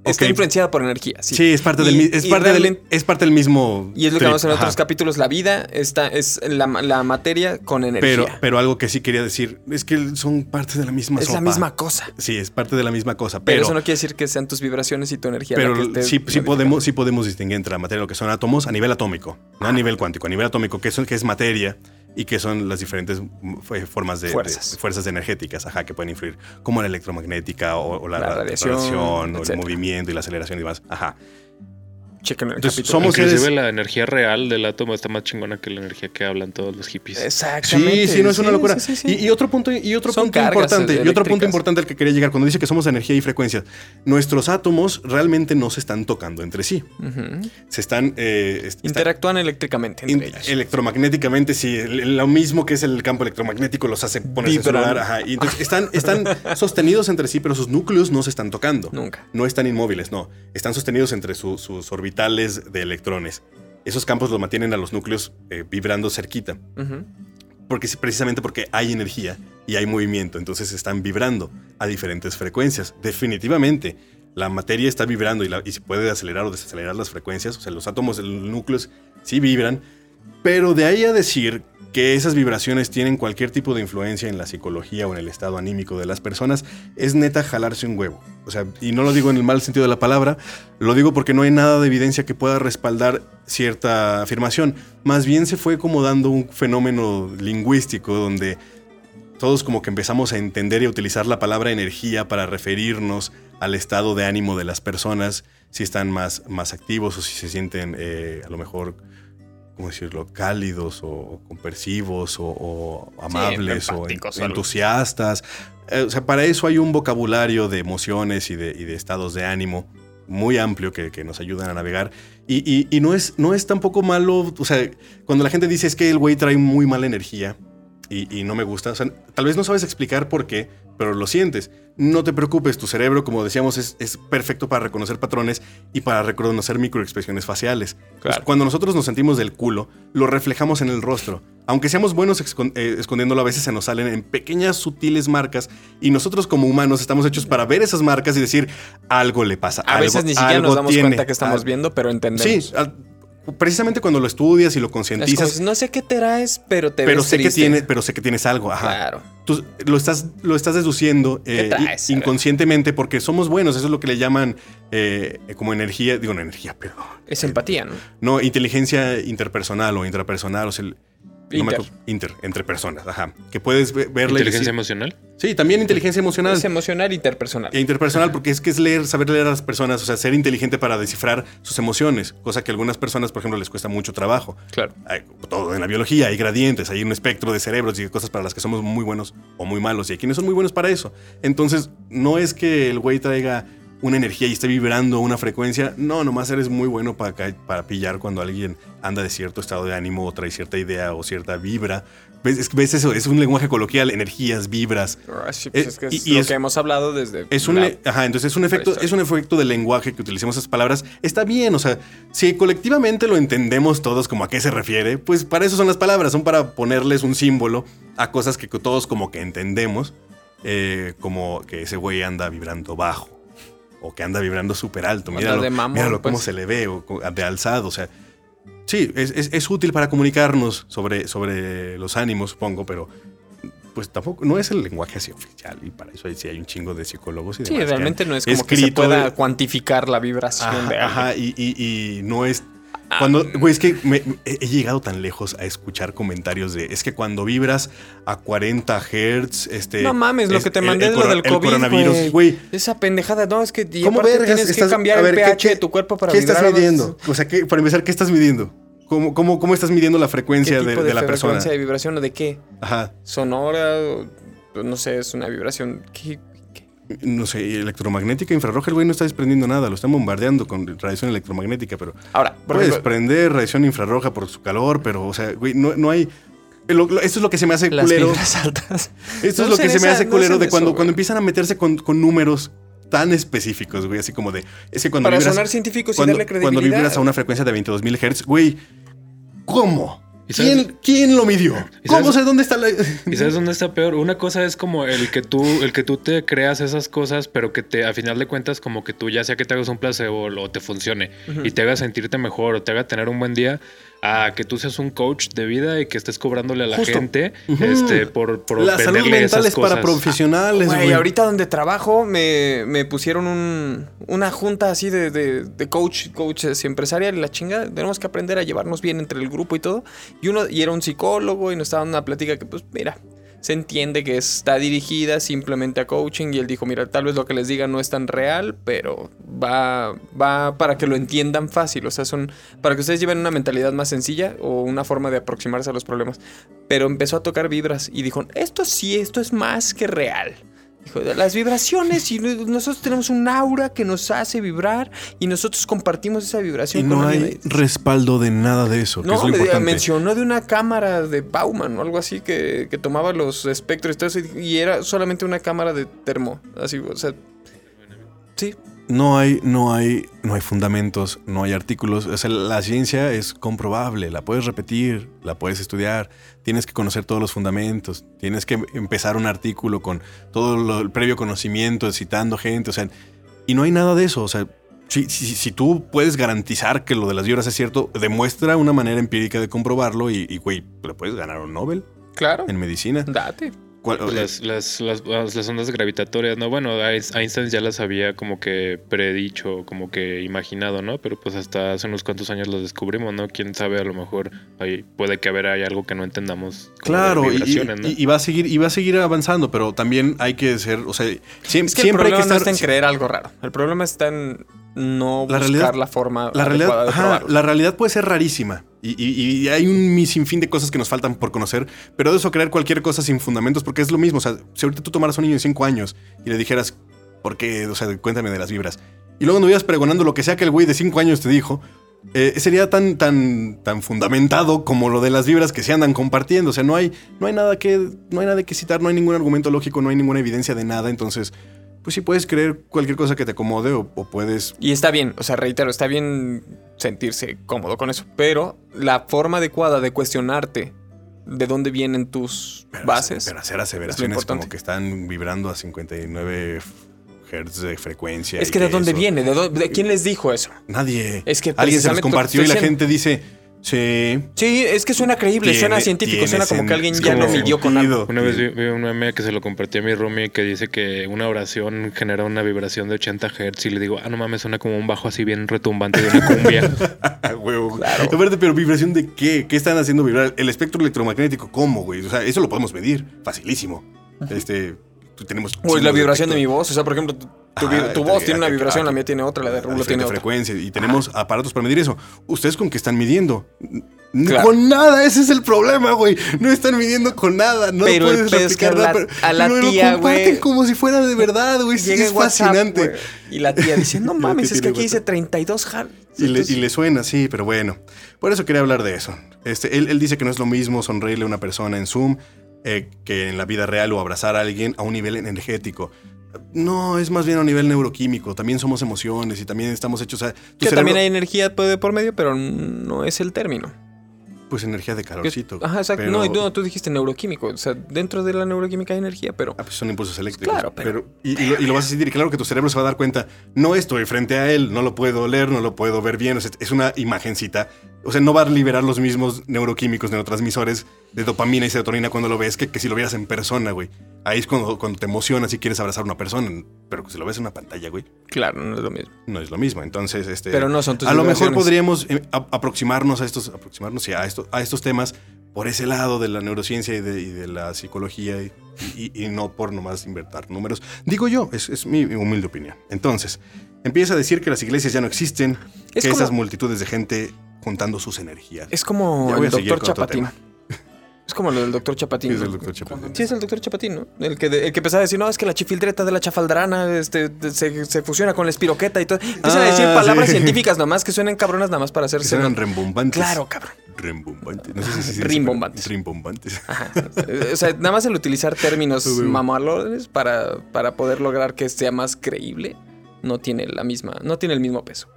S2: está influenciada por energía. Sí,
S1: Sí, es parte del,
S2: Y-
S1: es parte del, es parte del mismo.
S2: Y es lo que
S1: trip,
S2: vamos en
S1: ajá.
S2: otros capítulos. La vida está, es la, la materia con energía.
S1: Pero, pero algo que sí quería decir es que son parte de la misma
S2: es la misma cosa.
S1: Sí, es parte de la misma cosa.
S2: Pero,
S1: Pero,
S2: eso no quiere decir que sean tus vibraciones y tu energía. la
S1: pero
S2: que
S1: sí, podemos, sí podemos distinguir entre la materia y lo que son átomos a nivel atómico, no a nivel cuántico, a nivel atómico, que, son, que es materia y que son las diferentes mm, formas de
S2: Fuerzas.
S1: de- fuerzas energéticas ajá, que pueden influir, como la electromagnética o, o la,
S2: La radiación,
S1: radiación, o el movimiento y la aceleración y demás. Ajá.
S2: Chequen el
S1: Entonces,
S2: capítulo.
S1: somos
S3: Inclusive
S1: seres-
S3: la energía real del átomo está más chingona que la energía que hablan todos los hippies.
S2: Exactamente.
S1: Sí, sí, no es una locura.
S2: sí, sí, sí.
S1: Y, y otro punto, y otro
S2: Son
S1: punto importante, y otro punto importante al que quería llegar, cuando dice que somos energía y frecuencia, nuestros átomos realmente no se están tocando entre sí. Se están, eh, est- están-
S2: Interactúan eléctricamente entre
S1: in-
S2: ellos.
S1: electromagnéticamente, sí, lo mismo que es el campo electromagnético los hace ponerse lugar. Ajá, y entonces están, están sostenidos entre sí, pero sus núcleos no se están tocando.
S2: Nunca.
S1: No están inmóviles, no. Están sostenidos entre su- sus orbitales de electrones. Esos campos los mantienen a los núcleos eh, vibrando cerquita. Porque precisamente porque hay energía y hay movimiento, entonces están vibrando a diferentes frecuencias. Definitivamente, la materia está vibrando y, la- y se puede acelerar o desacelerar las frecuencias. O sea, los átomos, los núcleos sí vibran, pero de ahí a decir que esas vibraciones tienen cualquier tipo de influencia en la psicología o en el estado anímico de las personas, es neta jalarse un huevo. O sea, y no lo digo en el mal sentido de la palabra, lo digo porque no hay nada de evidencia que pueda respaldar cierta afirmación. Más bien se fue como dando un fenómeno lingüístico donde todos como que empezamos a entender y a utilizar la palabra energía para referirnos al estado de ánimo de las personas, si están más, más activos o si se sienten eh, a lo mejor, ¿cómo decirlo?, cálidos o compersivos o, o amables o en- entusiastas. Eh, o sea, para eso hay un vocabulario de emociones y de, y de estados de ánimo muy amplio que, que nos ayudan a navegar. Y, y- y no, es, no es tampoco malo, o sea, cuando la gente dice es que el güey trae muy mala energía y, y no me gusta, o sea, tal vez no sabes explicar por qué, pero lo sientes. No te preocupes, tu cerebro, como decíamos, es, es perfecto para reconocer patrones y para reconocer microexpresiones faciales. Cuando nosotros nos sentimos del culo, lo reflejamos en el rostro. Aunque seamos buenos eh, escondiéndolo, a veces se nos salen en pequeñas, sutiles marcas y nosotros como humanos estamos hechos para ver esas marcas y decir, algo le pasa.
S2: A
S1: algo-
S2: veces ni siquiera nos damos
S1: tiene,
S2: cuenta que estamos viendo, pero entendemos.
S1: Sí, al- precisamente cuando lo estudias y lo concientizas,
S2: no sé qué te traes, pero te
S1: pero
S2: ves
S1: sé que
S2: triste".
S1: tienes, pero sé que tienes algo. Ajá.
S2: Claro.
S1: Tú lo estás, lo estás deduciendo eh,
S2: traes?
S1: inconscientemente porque somos buenos. Eso es lo que le llaman eh, como energía, digo, no energía, perdón.
S2: Es empatía, ¿no?
S1: No, inteligencia interpersonal o intrapersonal, o sea, el- no me
S2: Inter.
S1: entre personas, ajá. Que puedes ve- verla
S3: Inteligencia
S1: decir-
S3: emocional.
S1: Sí, también inteligencia emocional.
S2: Es emocional e interpersonal.
S1: E interpersonal, porque es que es leer, saber leer a las personas, o sea, ser inteligente para descifrar sus emociones, cosa que a algunas personas, por ejemplo, les cuesta mucho trabajo.
S2: Claro.
S1: Hay todo en la biología, hay gradientes, hay un espectro de cerebros y cosas para las que somos muy buenos o muy malos, y hay quienes son muy buenos para eso. Entonces, no es que el güey traiga una energía y esté vibrando una frecuencia, no, nomás eres muy bueno para, para pillar cuando alguien anda de cierto estado de ánimo o trae cierta idea o cierta vibra. ¿Ves, Es- ves eso? Es un lenguaje coloquial, energías, vibras.
S2: Ah, sí, pues
S1: Eh,
S2: es que es
S1: y
S2: lo
S1: es-
S2: que hemos hablado desde.
S1: Es un,
S2: la-
S1: le- ajá, entonces es un efecto, es un efecto del lenguaje que utilicemos esas palabras. Está bien, o sea, si colectivamente lo entendemos todos como a qué se refiere, pues para eso son las palabras, son para ponerles un símbolo a cosas que todos como que entendemos, eh, como que ese güey anda vibrando bajo o que anda vibrando súper alto. Míralo,
S2: de mamón,
S1: míralo cómo
S2: pues.
S1: se le ve, o de alzado, o sea. Sí, es, es- es útil para comunicarnos sobre, sobre los ánimos, supongo, pero pues tampoco, no es el lenguaje así oficial y para eso hay, sí hay un chingo de psicólogos y
S2: Sí,
S1: demás que
S2: realmente no es como que se pueda
S1: de-
S2: cuantificar la vibración
S1: Ajá,
S2: de alguien.
S1: ajá, y, y- y no es... Cuando, güey, es que me- he llegado tan lejos a escuchar comentarios de, es que cuando vibras a 40 hertz, este...
S2: No mames, lo
S1: es-
S2: que te mandé
S1: el
S2: es lo del
S1: el
S2: COVID,
S1: coronavirus,
S2: güey. Esa pendejada, no, es que y
S1: ¿Cómo vergas
S2: tienes
S1: estás-
S2: que cambiar el
S1: ¿qué-
S2: pH
S1: qué-
S2: de tu cuerpo para
S1: ¿Qué estás
S2: vibrar,
S1: midiendo? O sea, ¿qué- para empezar, ¿qué estás midiendo? ¿Cómo, cómo, cómo estás midiendo la
S2: ¿Qué
S1: frecuencia
S2: tipo
S1: de,
S2: de,
S1: de la persona?
S2: frecuencia de vibración o de qué?
S1: Ajá.
S2: ¿Sonora? o- no sé, es una vibración. ¿Qué- qué?
S1: No sé, electromagnética, infrarroja, el güey no está desprendiendo nada, lo están bombardeando con radiación electromagnética, pero
S2: Ahora, por
S1: puedes
S2: ejemplo,
S1: prender radiación infrarroja por su calor, pero, o sea, güey, no, no hay... lo- lo- esto es lo que se me hace
S2: las
S1: culero.
S2: altas.
S1: Esto
S2: No
S1: es lo que se me hace
S2: no
S1: culero de
S2: eso,
S1: cuando,
S2: güey.
S1: cuando empiezan a meterse con, con números tan específicos, güey, así como de... Es que cuando
S2: Para
S1: vibras,
S2: sonar científicos y
S1: cuando,
S2: darle credibilidad.
S1: cuando vibras a una frecuencia de 22.000 Hz, güey, ¿cómo?
S3: ¿Y sabes-
S1: ¿Quién, ¿Quién lo midió?
S3: ¿Y
S1: ¿Cómo
S3: sabes-
S1: sé dónde está la...?
S3: ¿Y sabes dónde está peor? Una cosa es como el que tú, el que tú te creas esas cosas, pero que te, a final de cuentas, como que tú ya sea que te hagas un placebo o te funcione y te haga sentirte mejor o te haga tener un buen día, a que tú seas un coach de vida y que estés cobrándole a la
S2: Justo.
S3: gente este, por, por
S1: La salud mental
S3: esas
S1: es para
S3: cosas.
S1: profesionales,
S2: Güey, ahorita donde trabajo me, me pusieron un, una junta así de, de, de coach, coaches y empresarial y la chinga. Tenemos que aprender a llevarnos bien entre el grupo y todo. Y uno y era un psicólogo y nos estaba dando una plática que, pues, mira, se entiende que está dirigida simplemente a coaching. Y él dijo, mira, tal vez lo que les diga no es tan real, pero va, va para que lo entiendan fácil. O sea, son para que ustedes lleven una mentalidad más sencilla o una forma de aproximarse a los problemas. Pero empezó a tocar vibras y dijo, esto sí, esto es más que real. Las vibraciones y nosotros tenemos un aura que nos hace vibrar y nosotros compartimos esa
S1: Y
S2: vibración
S1: no
S2: con
S1: hay
S2: alguien.
S1: respaldo de nada de eso, que es
S2: No,
S1: lo
S2: me-
S1: importante.
S2: mencionó de una cámara de Bauman o algo así que, que tomaba los espectros y todo eso y era solamente una cámara de termo. Así, o sea, sí,
S1: No hay, no hay, no hay fundamentos, no hay artículos. O sea, la ciencia es comprobable, la puedes repetir, la puedes estudiar. Tienes que conocer todos los fundamentos. Tienes que empezar un artículo con todo lo- el previo conocimiento, citando gente. O sea, y no hay nada de eso. O sea, si, si- si tú puedes garantizar que lo de las vibras es cierto, demuestra una manera empírica de comprobarlo y, y, güey, le puedes ganar un Nobel
S2: claro.
S1: en medicina.
S2: Date.
S1: ¿Cuál-
S3: Las, las, las, las- las ondas gravitatorias, ¿no? Bueno, Einstein ya las había como que predicho, como que imaginado, ¿no? Pero pues hasta hace unos cuantos años los descubrimos, ¿no? Quién sabe, a lo mejor hay, puede que haber hay algo que no entendamos.
S1: Claro, y, y- y va a seguir, y va a seguir avanzando, pero también hay que ser, o sea, siem-
S2: Es que
S1: siempre
S2: el
S1: hay que
S2: problema no
S1: estar.
S2: está en creer algo raro. El problema está en no
S1: La
S2: buscar
S1: realidad-
S2: la forma
S1: la realidad,
S2: de
S1: ajá, la realidad puede ser rarísima y, y- y hay un sinfín de cosas que nos faltan por conocer, pero de eso creer cualquier cosa sin fundamentos, porque es lo mismo. O sea, si ahorita tú tomaras a un niño de 5 años y le dijeras, ¿por qué? O sea, cuéntame de las vibras. Y luego anduvieras pregonando lo que sea que el güey de 5 años te dijo, eh, sería tan, tan, tan fundamentado como lo de las vibras que se andan compartiendo. O sea, no hay, no hay nada que, no hay nada que citar, no hay ningún argumento lógico, no hay ninguna evidencia de nada. Entonces, pues sí puedes creer cualquier cosa que te acomode o, o puedes
S2: Y está bien, o sea, reitero, está bien sentirse cómodo con eso, pero la forma adecuada de cuestionarte de dónde vienen tus
S1: Pero,
S2: bases.
S1: Pero hacer aseveraciones como que están vibrando a 59 Hz de frecuencia.
S2: es que de dónde
S1: eso-
S2: viene, ¿De, dónde- de quién les dijo eso.
S1: Nadie.
S2: Es que
S1: Alguien se los compartió y la gente dice, sí.
S2: Sí, es que suena creíble,
S1: Tiene-
S2: suena científico, suena como que alguien ya lo midió con algo.
S3: Una vez vi, vi un meme que se lo compartí a mi roomie que dice que una oración genera una vibración de 80 Hz y le digo, ah, no mames, suena como un bajo así bien retumbante de una cumbia.
S1: Huevo.
S2: Claro.
S1: Aparte, pero vibración de qué? ¿Qué están haciendo vibrar? El espectro electromagnético, ¿cómo, güey? O sea, eso lo podemos medir. Facilísimo. Este, tenemos.
S2: Pues la
S1: chingos
S2: vibración de mi voz, o sea, por ejemplo, tu, tu
S1: Ajá,
S2: vi- tu voz tiene una vibración, la mía tiene otra, la de Rulo tiene otra.
S1: frecuencia y tenemos aparatos para medir eso. ¿Ustedes con qué están midiendo?
S2: Claro.
S1: Con nada, ese es el problema, güey. No están midiendo con nada, no
S2: Pero
S1: puedes
S2: es
S1: replicar nada,
S2: la-
S1: pero-
S2: a la
S1: lo
S2: tía,
S1: comparten
S2: güey.
S1: como si fuera de verdad, güey. Sí, es
S2: WhatsApp,
S1: fascinante.
S2: güey, y la tía dice, no
S1: Lo
S2: mames, es que aquí dice
S1: WhatsApp.
S2: 32 Hz.
S1: Y le, y le suena, sí, pero bueno. Por eso quería hablar de eso. Este, él, él dice que no es lo mismo sonreírle a una persona en Zoom eh, que en la vida real o abrazar a alguien a un nivel energético. No, es más bien a un nivel neuroquímico. También somos emociones y también estamos hechos a...
S2: Que
S1: cerebro-
S2: también hay energía por medio, pero no es el término.
S1: Pues energía de calorcito.
S2: Ajá, exacto.
S1: pero-
S2: No, no, tú dijiste neuroquímico. O sea, dentro de la neuroquímica hay energía, pero.
S1: Ah, pues son impulsos eléctricos.
S2: Claro, pero-
S1: y, y lo, y lo vas a sentir. Y claro que tu cerebro se va a dar cuenta. No estoy frente a él, no lo puedo oler, no lo puedo ver bien. o sea, es una imagencita. O sea, no va a liberar los mismos neuroquímicos, neurotransmisores de dopamina y serotonina cuando lo ves que, que si lo vieras en persona, güey. Ahí es cuando, cuando te emocionas y quieres abrazar a una persona. Pero si lo ves en una pantalla, güey,
S2: Claro, no es lo mismo.
S1: no es lo mismo. Entonces, este.
S2: Pero no son tus
S1: A lo mejor podríamos eh, a- aproximarnos a estos, aproximarnos a, esto- a estos temas por ese lado de la neurociencia y de, y de la psicología y, y- y no por nomás inventar números. Digo yo, es, es mi humilde opinión. Entonces, empieza a decir que las iglesias ya no existen,
S2: Es
S1: que
S2: como-
S1: esas multitudes de gente juntando sus energías.
S2: Es como el doctor Chapatín. Es como lo del doctor Chapatín.
S1: Sí, es el doctor Chapatín.
S2: Sí, es el doctor Chapatín, ¿no? El que, el que empezaba a decir, no, es que la chifildreta de la chafaldrana este, de- se, se fusiona con la espiroqueta y todo. Empiezan a
S1: Ah,
S2: decir palabras
S1: sí.
S2: científicas nomás que suenan cabronas nada más para
S1: Que
S2: hacerse.
S1: eran rembombantes.
S2: Claro, cabrón.
S1: Rembombantes. No sé si
S2: Rimbombantes.
S1: Rimbombantes.
S2: Ajá. O sea, nada más el utilizar términos mamalones para, para poder lograr que sea más creíble no tiene la misma, no tiene el mismo peso.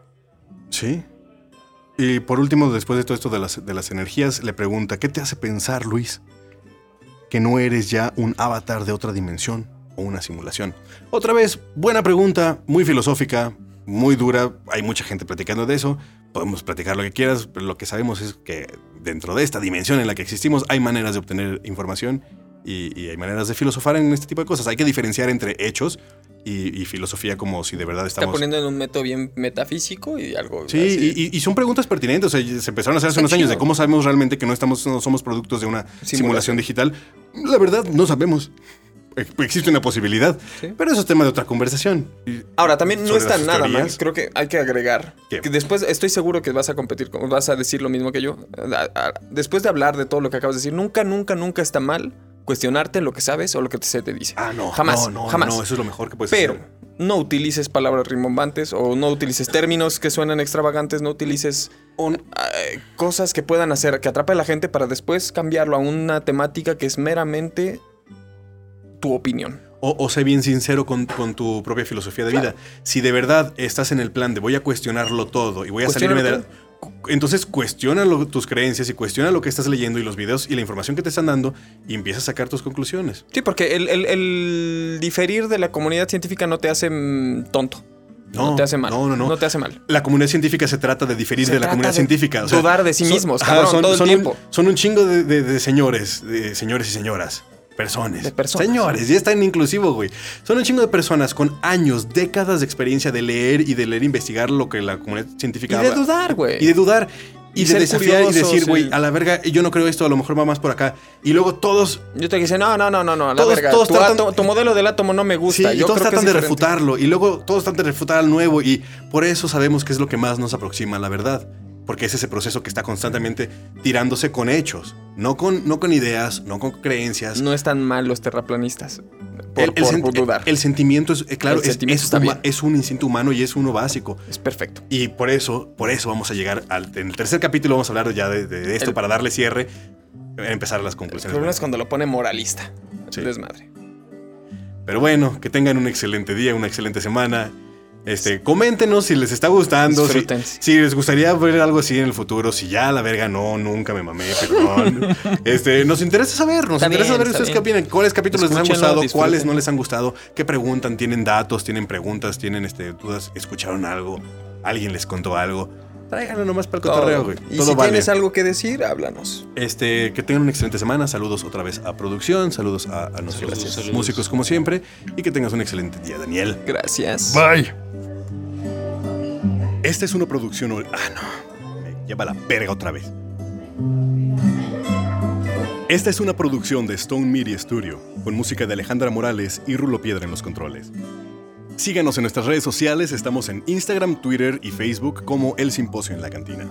S1: Sí. Y por último, después de todo esto de las, de las energías, le pregunta, ¿qué te hace pensar, Luis, que no eres ya un avatar de otra dimensión o una simulación? Otra vez, buena pregunta, muy filosófica, muy dura, hay mucha gente platicando de eso, podemos platicar lo que quieras, pero lo que sabemos es que dentro de esta dimensión en la que existimos hay maneras de obtener información y, y hay maneras de filosofar en este tipo de cosas. Hay que diferenciar entre hechos y, y filosofía como si de verdad
S2: Está
S1: estamos...
S2: poniendo en un método bien metafísico y algo.
S1: Sí, y, y- son preguntas pertinentes. O sea, se empezaron a hacer hace
S2: Está
S1: unos años de
S2: chido.
S1: cómo sabemos realmente que no estamos, no somos productos de una simulación, digital. La verdad, no sabemos. Ex- Existe una posibilidad.
S2: Sí.
S1: Pero eso es tema de otra conversación.
S2: Ahora, también no está nada
S1: teorías.
S2: mal. Creo que hay que agregar.
S1: ¿Qué?
S2: Que después estoy seguro que vas a competir, vas a decir lo mismo que yo. Después de hablar de todo lo que acabas de decir, nunca, nunca, nunca está mal cuestionarte lo que sabes o lo que se te dice.
S1: Ah, no.
S2: Jamás,
S1: No, no,
S2: jamás.
S1: No, eso es lo mejor que puedes
S2: Pero
S1: hacer.
S2: no utilices palabras rimbombantes o no utilices términos que suenan extravagantes, no utilices eh, cosas que puedan hacer que atrape a la gente para después cambiarlo a una temática que es meramente tu opinión.
S1: O, o sé bien sincero con, con tu propia filosofía de vida. Si de verdad estás en el plan de voy a cuestionarlo todo y voy a salirme de...
S2: Cuestiónalo
S1: Entonces cuestiona lo- tus creencias y cuestiona lo que estás leyendo y los videos y la información que te están dando y empieza a sacar tus conclusiones.
S2: Sí, porque el, el- el diferir de la comunidad científica no te hace mm, tonto. No,
S1: No,
S2: te hace mal.
S1: no, no, no.
S2: te hace mal.
S1: La comunidad científica se trata de diferir
S2: Se
S1: de la comunidad
S2: de
S1: científica. o sea,
S2: dudar de sí
S1: son-
S2: mismos,
S1: ajá,
S2: cabrón,
S1: son,
S2: todo el
S1: son
S2: tiempo.
S1: Un, son un chingo de, de- de señores, de señores y señoras. Personas.
S2: De personas.
S1: Señores, ya está en inclusivo, güey. Son un chingo de personas con años, décadas de experiencia de leer y de leer e investigar lo que la comunidad
S2: Y
S1: científica
S2: de
S1: habla.
S2: dudar, güey.
S1: Y de dudar. Y,
S2: Y
S1: de desafiar y decir, güey,
S2: y-
S1: a la verga, yo no creo esto, a lo mejor va más por acá. Y luego todos
S2: Yo te dije, no, no, no, no, no, a la
S1: Todos-
S2: verga.
S1: todos
S2: tu,
S1: tratan-
S2: átomo- tu modelo del átomo no me gusta.
S1: Sí, y todos
S2: creo que
S1: tratan
S2: es
S1: de
S2: diferente.
S1: refutarlo. Y luego todos tratan de refutar al nuevo. Y por eso sabemos que es lo que más nos aproxima a la verdad. Porque es ese proceso que está constantemente tirándose con hechos. No con, no con ideas, no con creencias.
S2: No están mal los terraplanistas. Por,
S1: el, el
S2: por- dudar.
S1: el sentimiento es, eh, claro,
S2: El
S1: es,
S2: sentimiento
S1: es huma- es un instinto humano y es uno básico.
S2: es perfecto.
S1: Y por eso, por eso vamos a llegar al en el tercer capítulo vamos a hablar ya de, de esto
S2: El-
S1: para darle cierre, empezar las
S2: El
S1: conclusiones.
S2: problema es cuando lo pone moralista.
S1: Sí.
S2: Desmadre.
S1: Pero bueno, que tengan un excelente día, una excelente semana. Este, coméntenos si les está gustando, si, si les gustaría ver algo así en el futuro, si ya la verga no, nunca me mamé, perdón. este, nos interesa saber, nos
S2: Está
S1: interesa
S2: bien,
S1: saber ustedes qué opinan, cuáles capítulos les han gustado,
S2: disfruten.
S1: cuáles no les han gustado, qué preguntan, tienen datos, tienen preguntas, tienen este, dudas, escucharon algo, alguien les contó algo. Tráiganlo nomás para el cotorreo, güey.
S2: Y
S1: Todo
S2: si
S1: vale.
S2: tienes algo que decir, háblanos.
S1: Este, que tengan una excelente semana. Saludos otra vez a producción. Saludos a, a nuestros
S3: Saludos, saludos.
S1: músicos como siempre. Y que tengas un excelente día, Daniel.
S2: Gracias.
S1: Bye. Esta es una producción. ol- Ah, no. Me lleva la verga otra vez. Esta es una producción de Stone Media Studio, con música de Alejandra Morales y Rulo Piedra en los controles. Síganos en nuestras redes sociales, estamos en Instagram, Twitter y Facebook como El Simposio en la Cantina.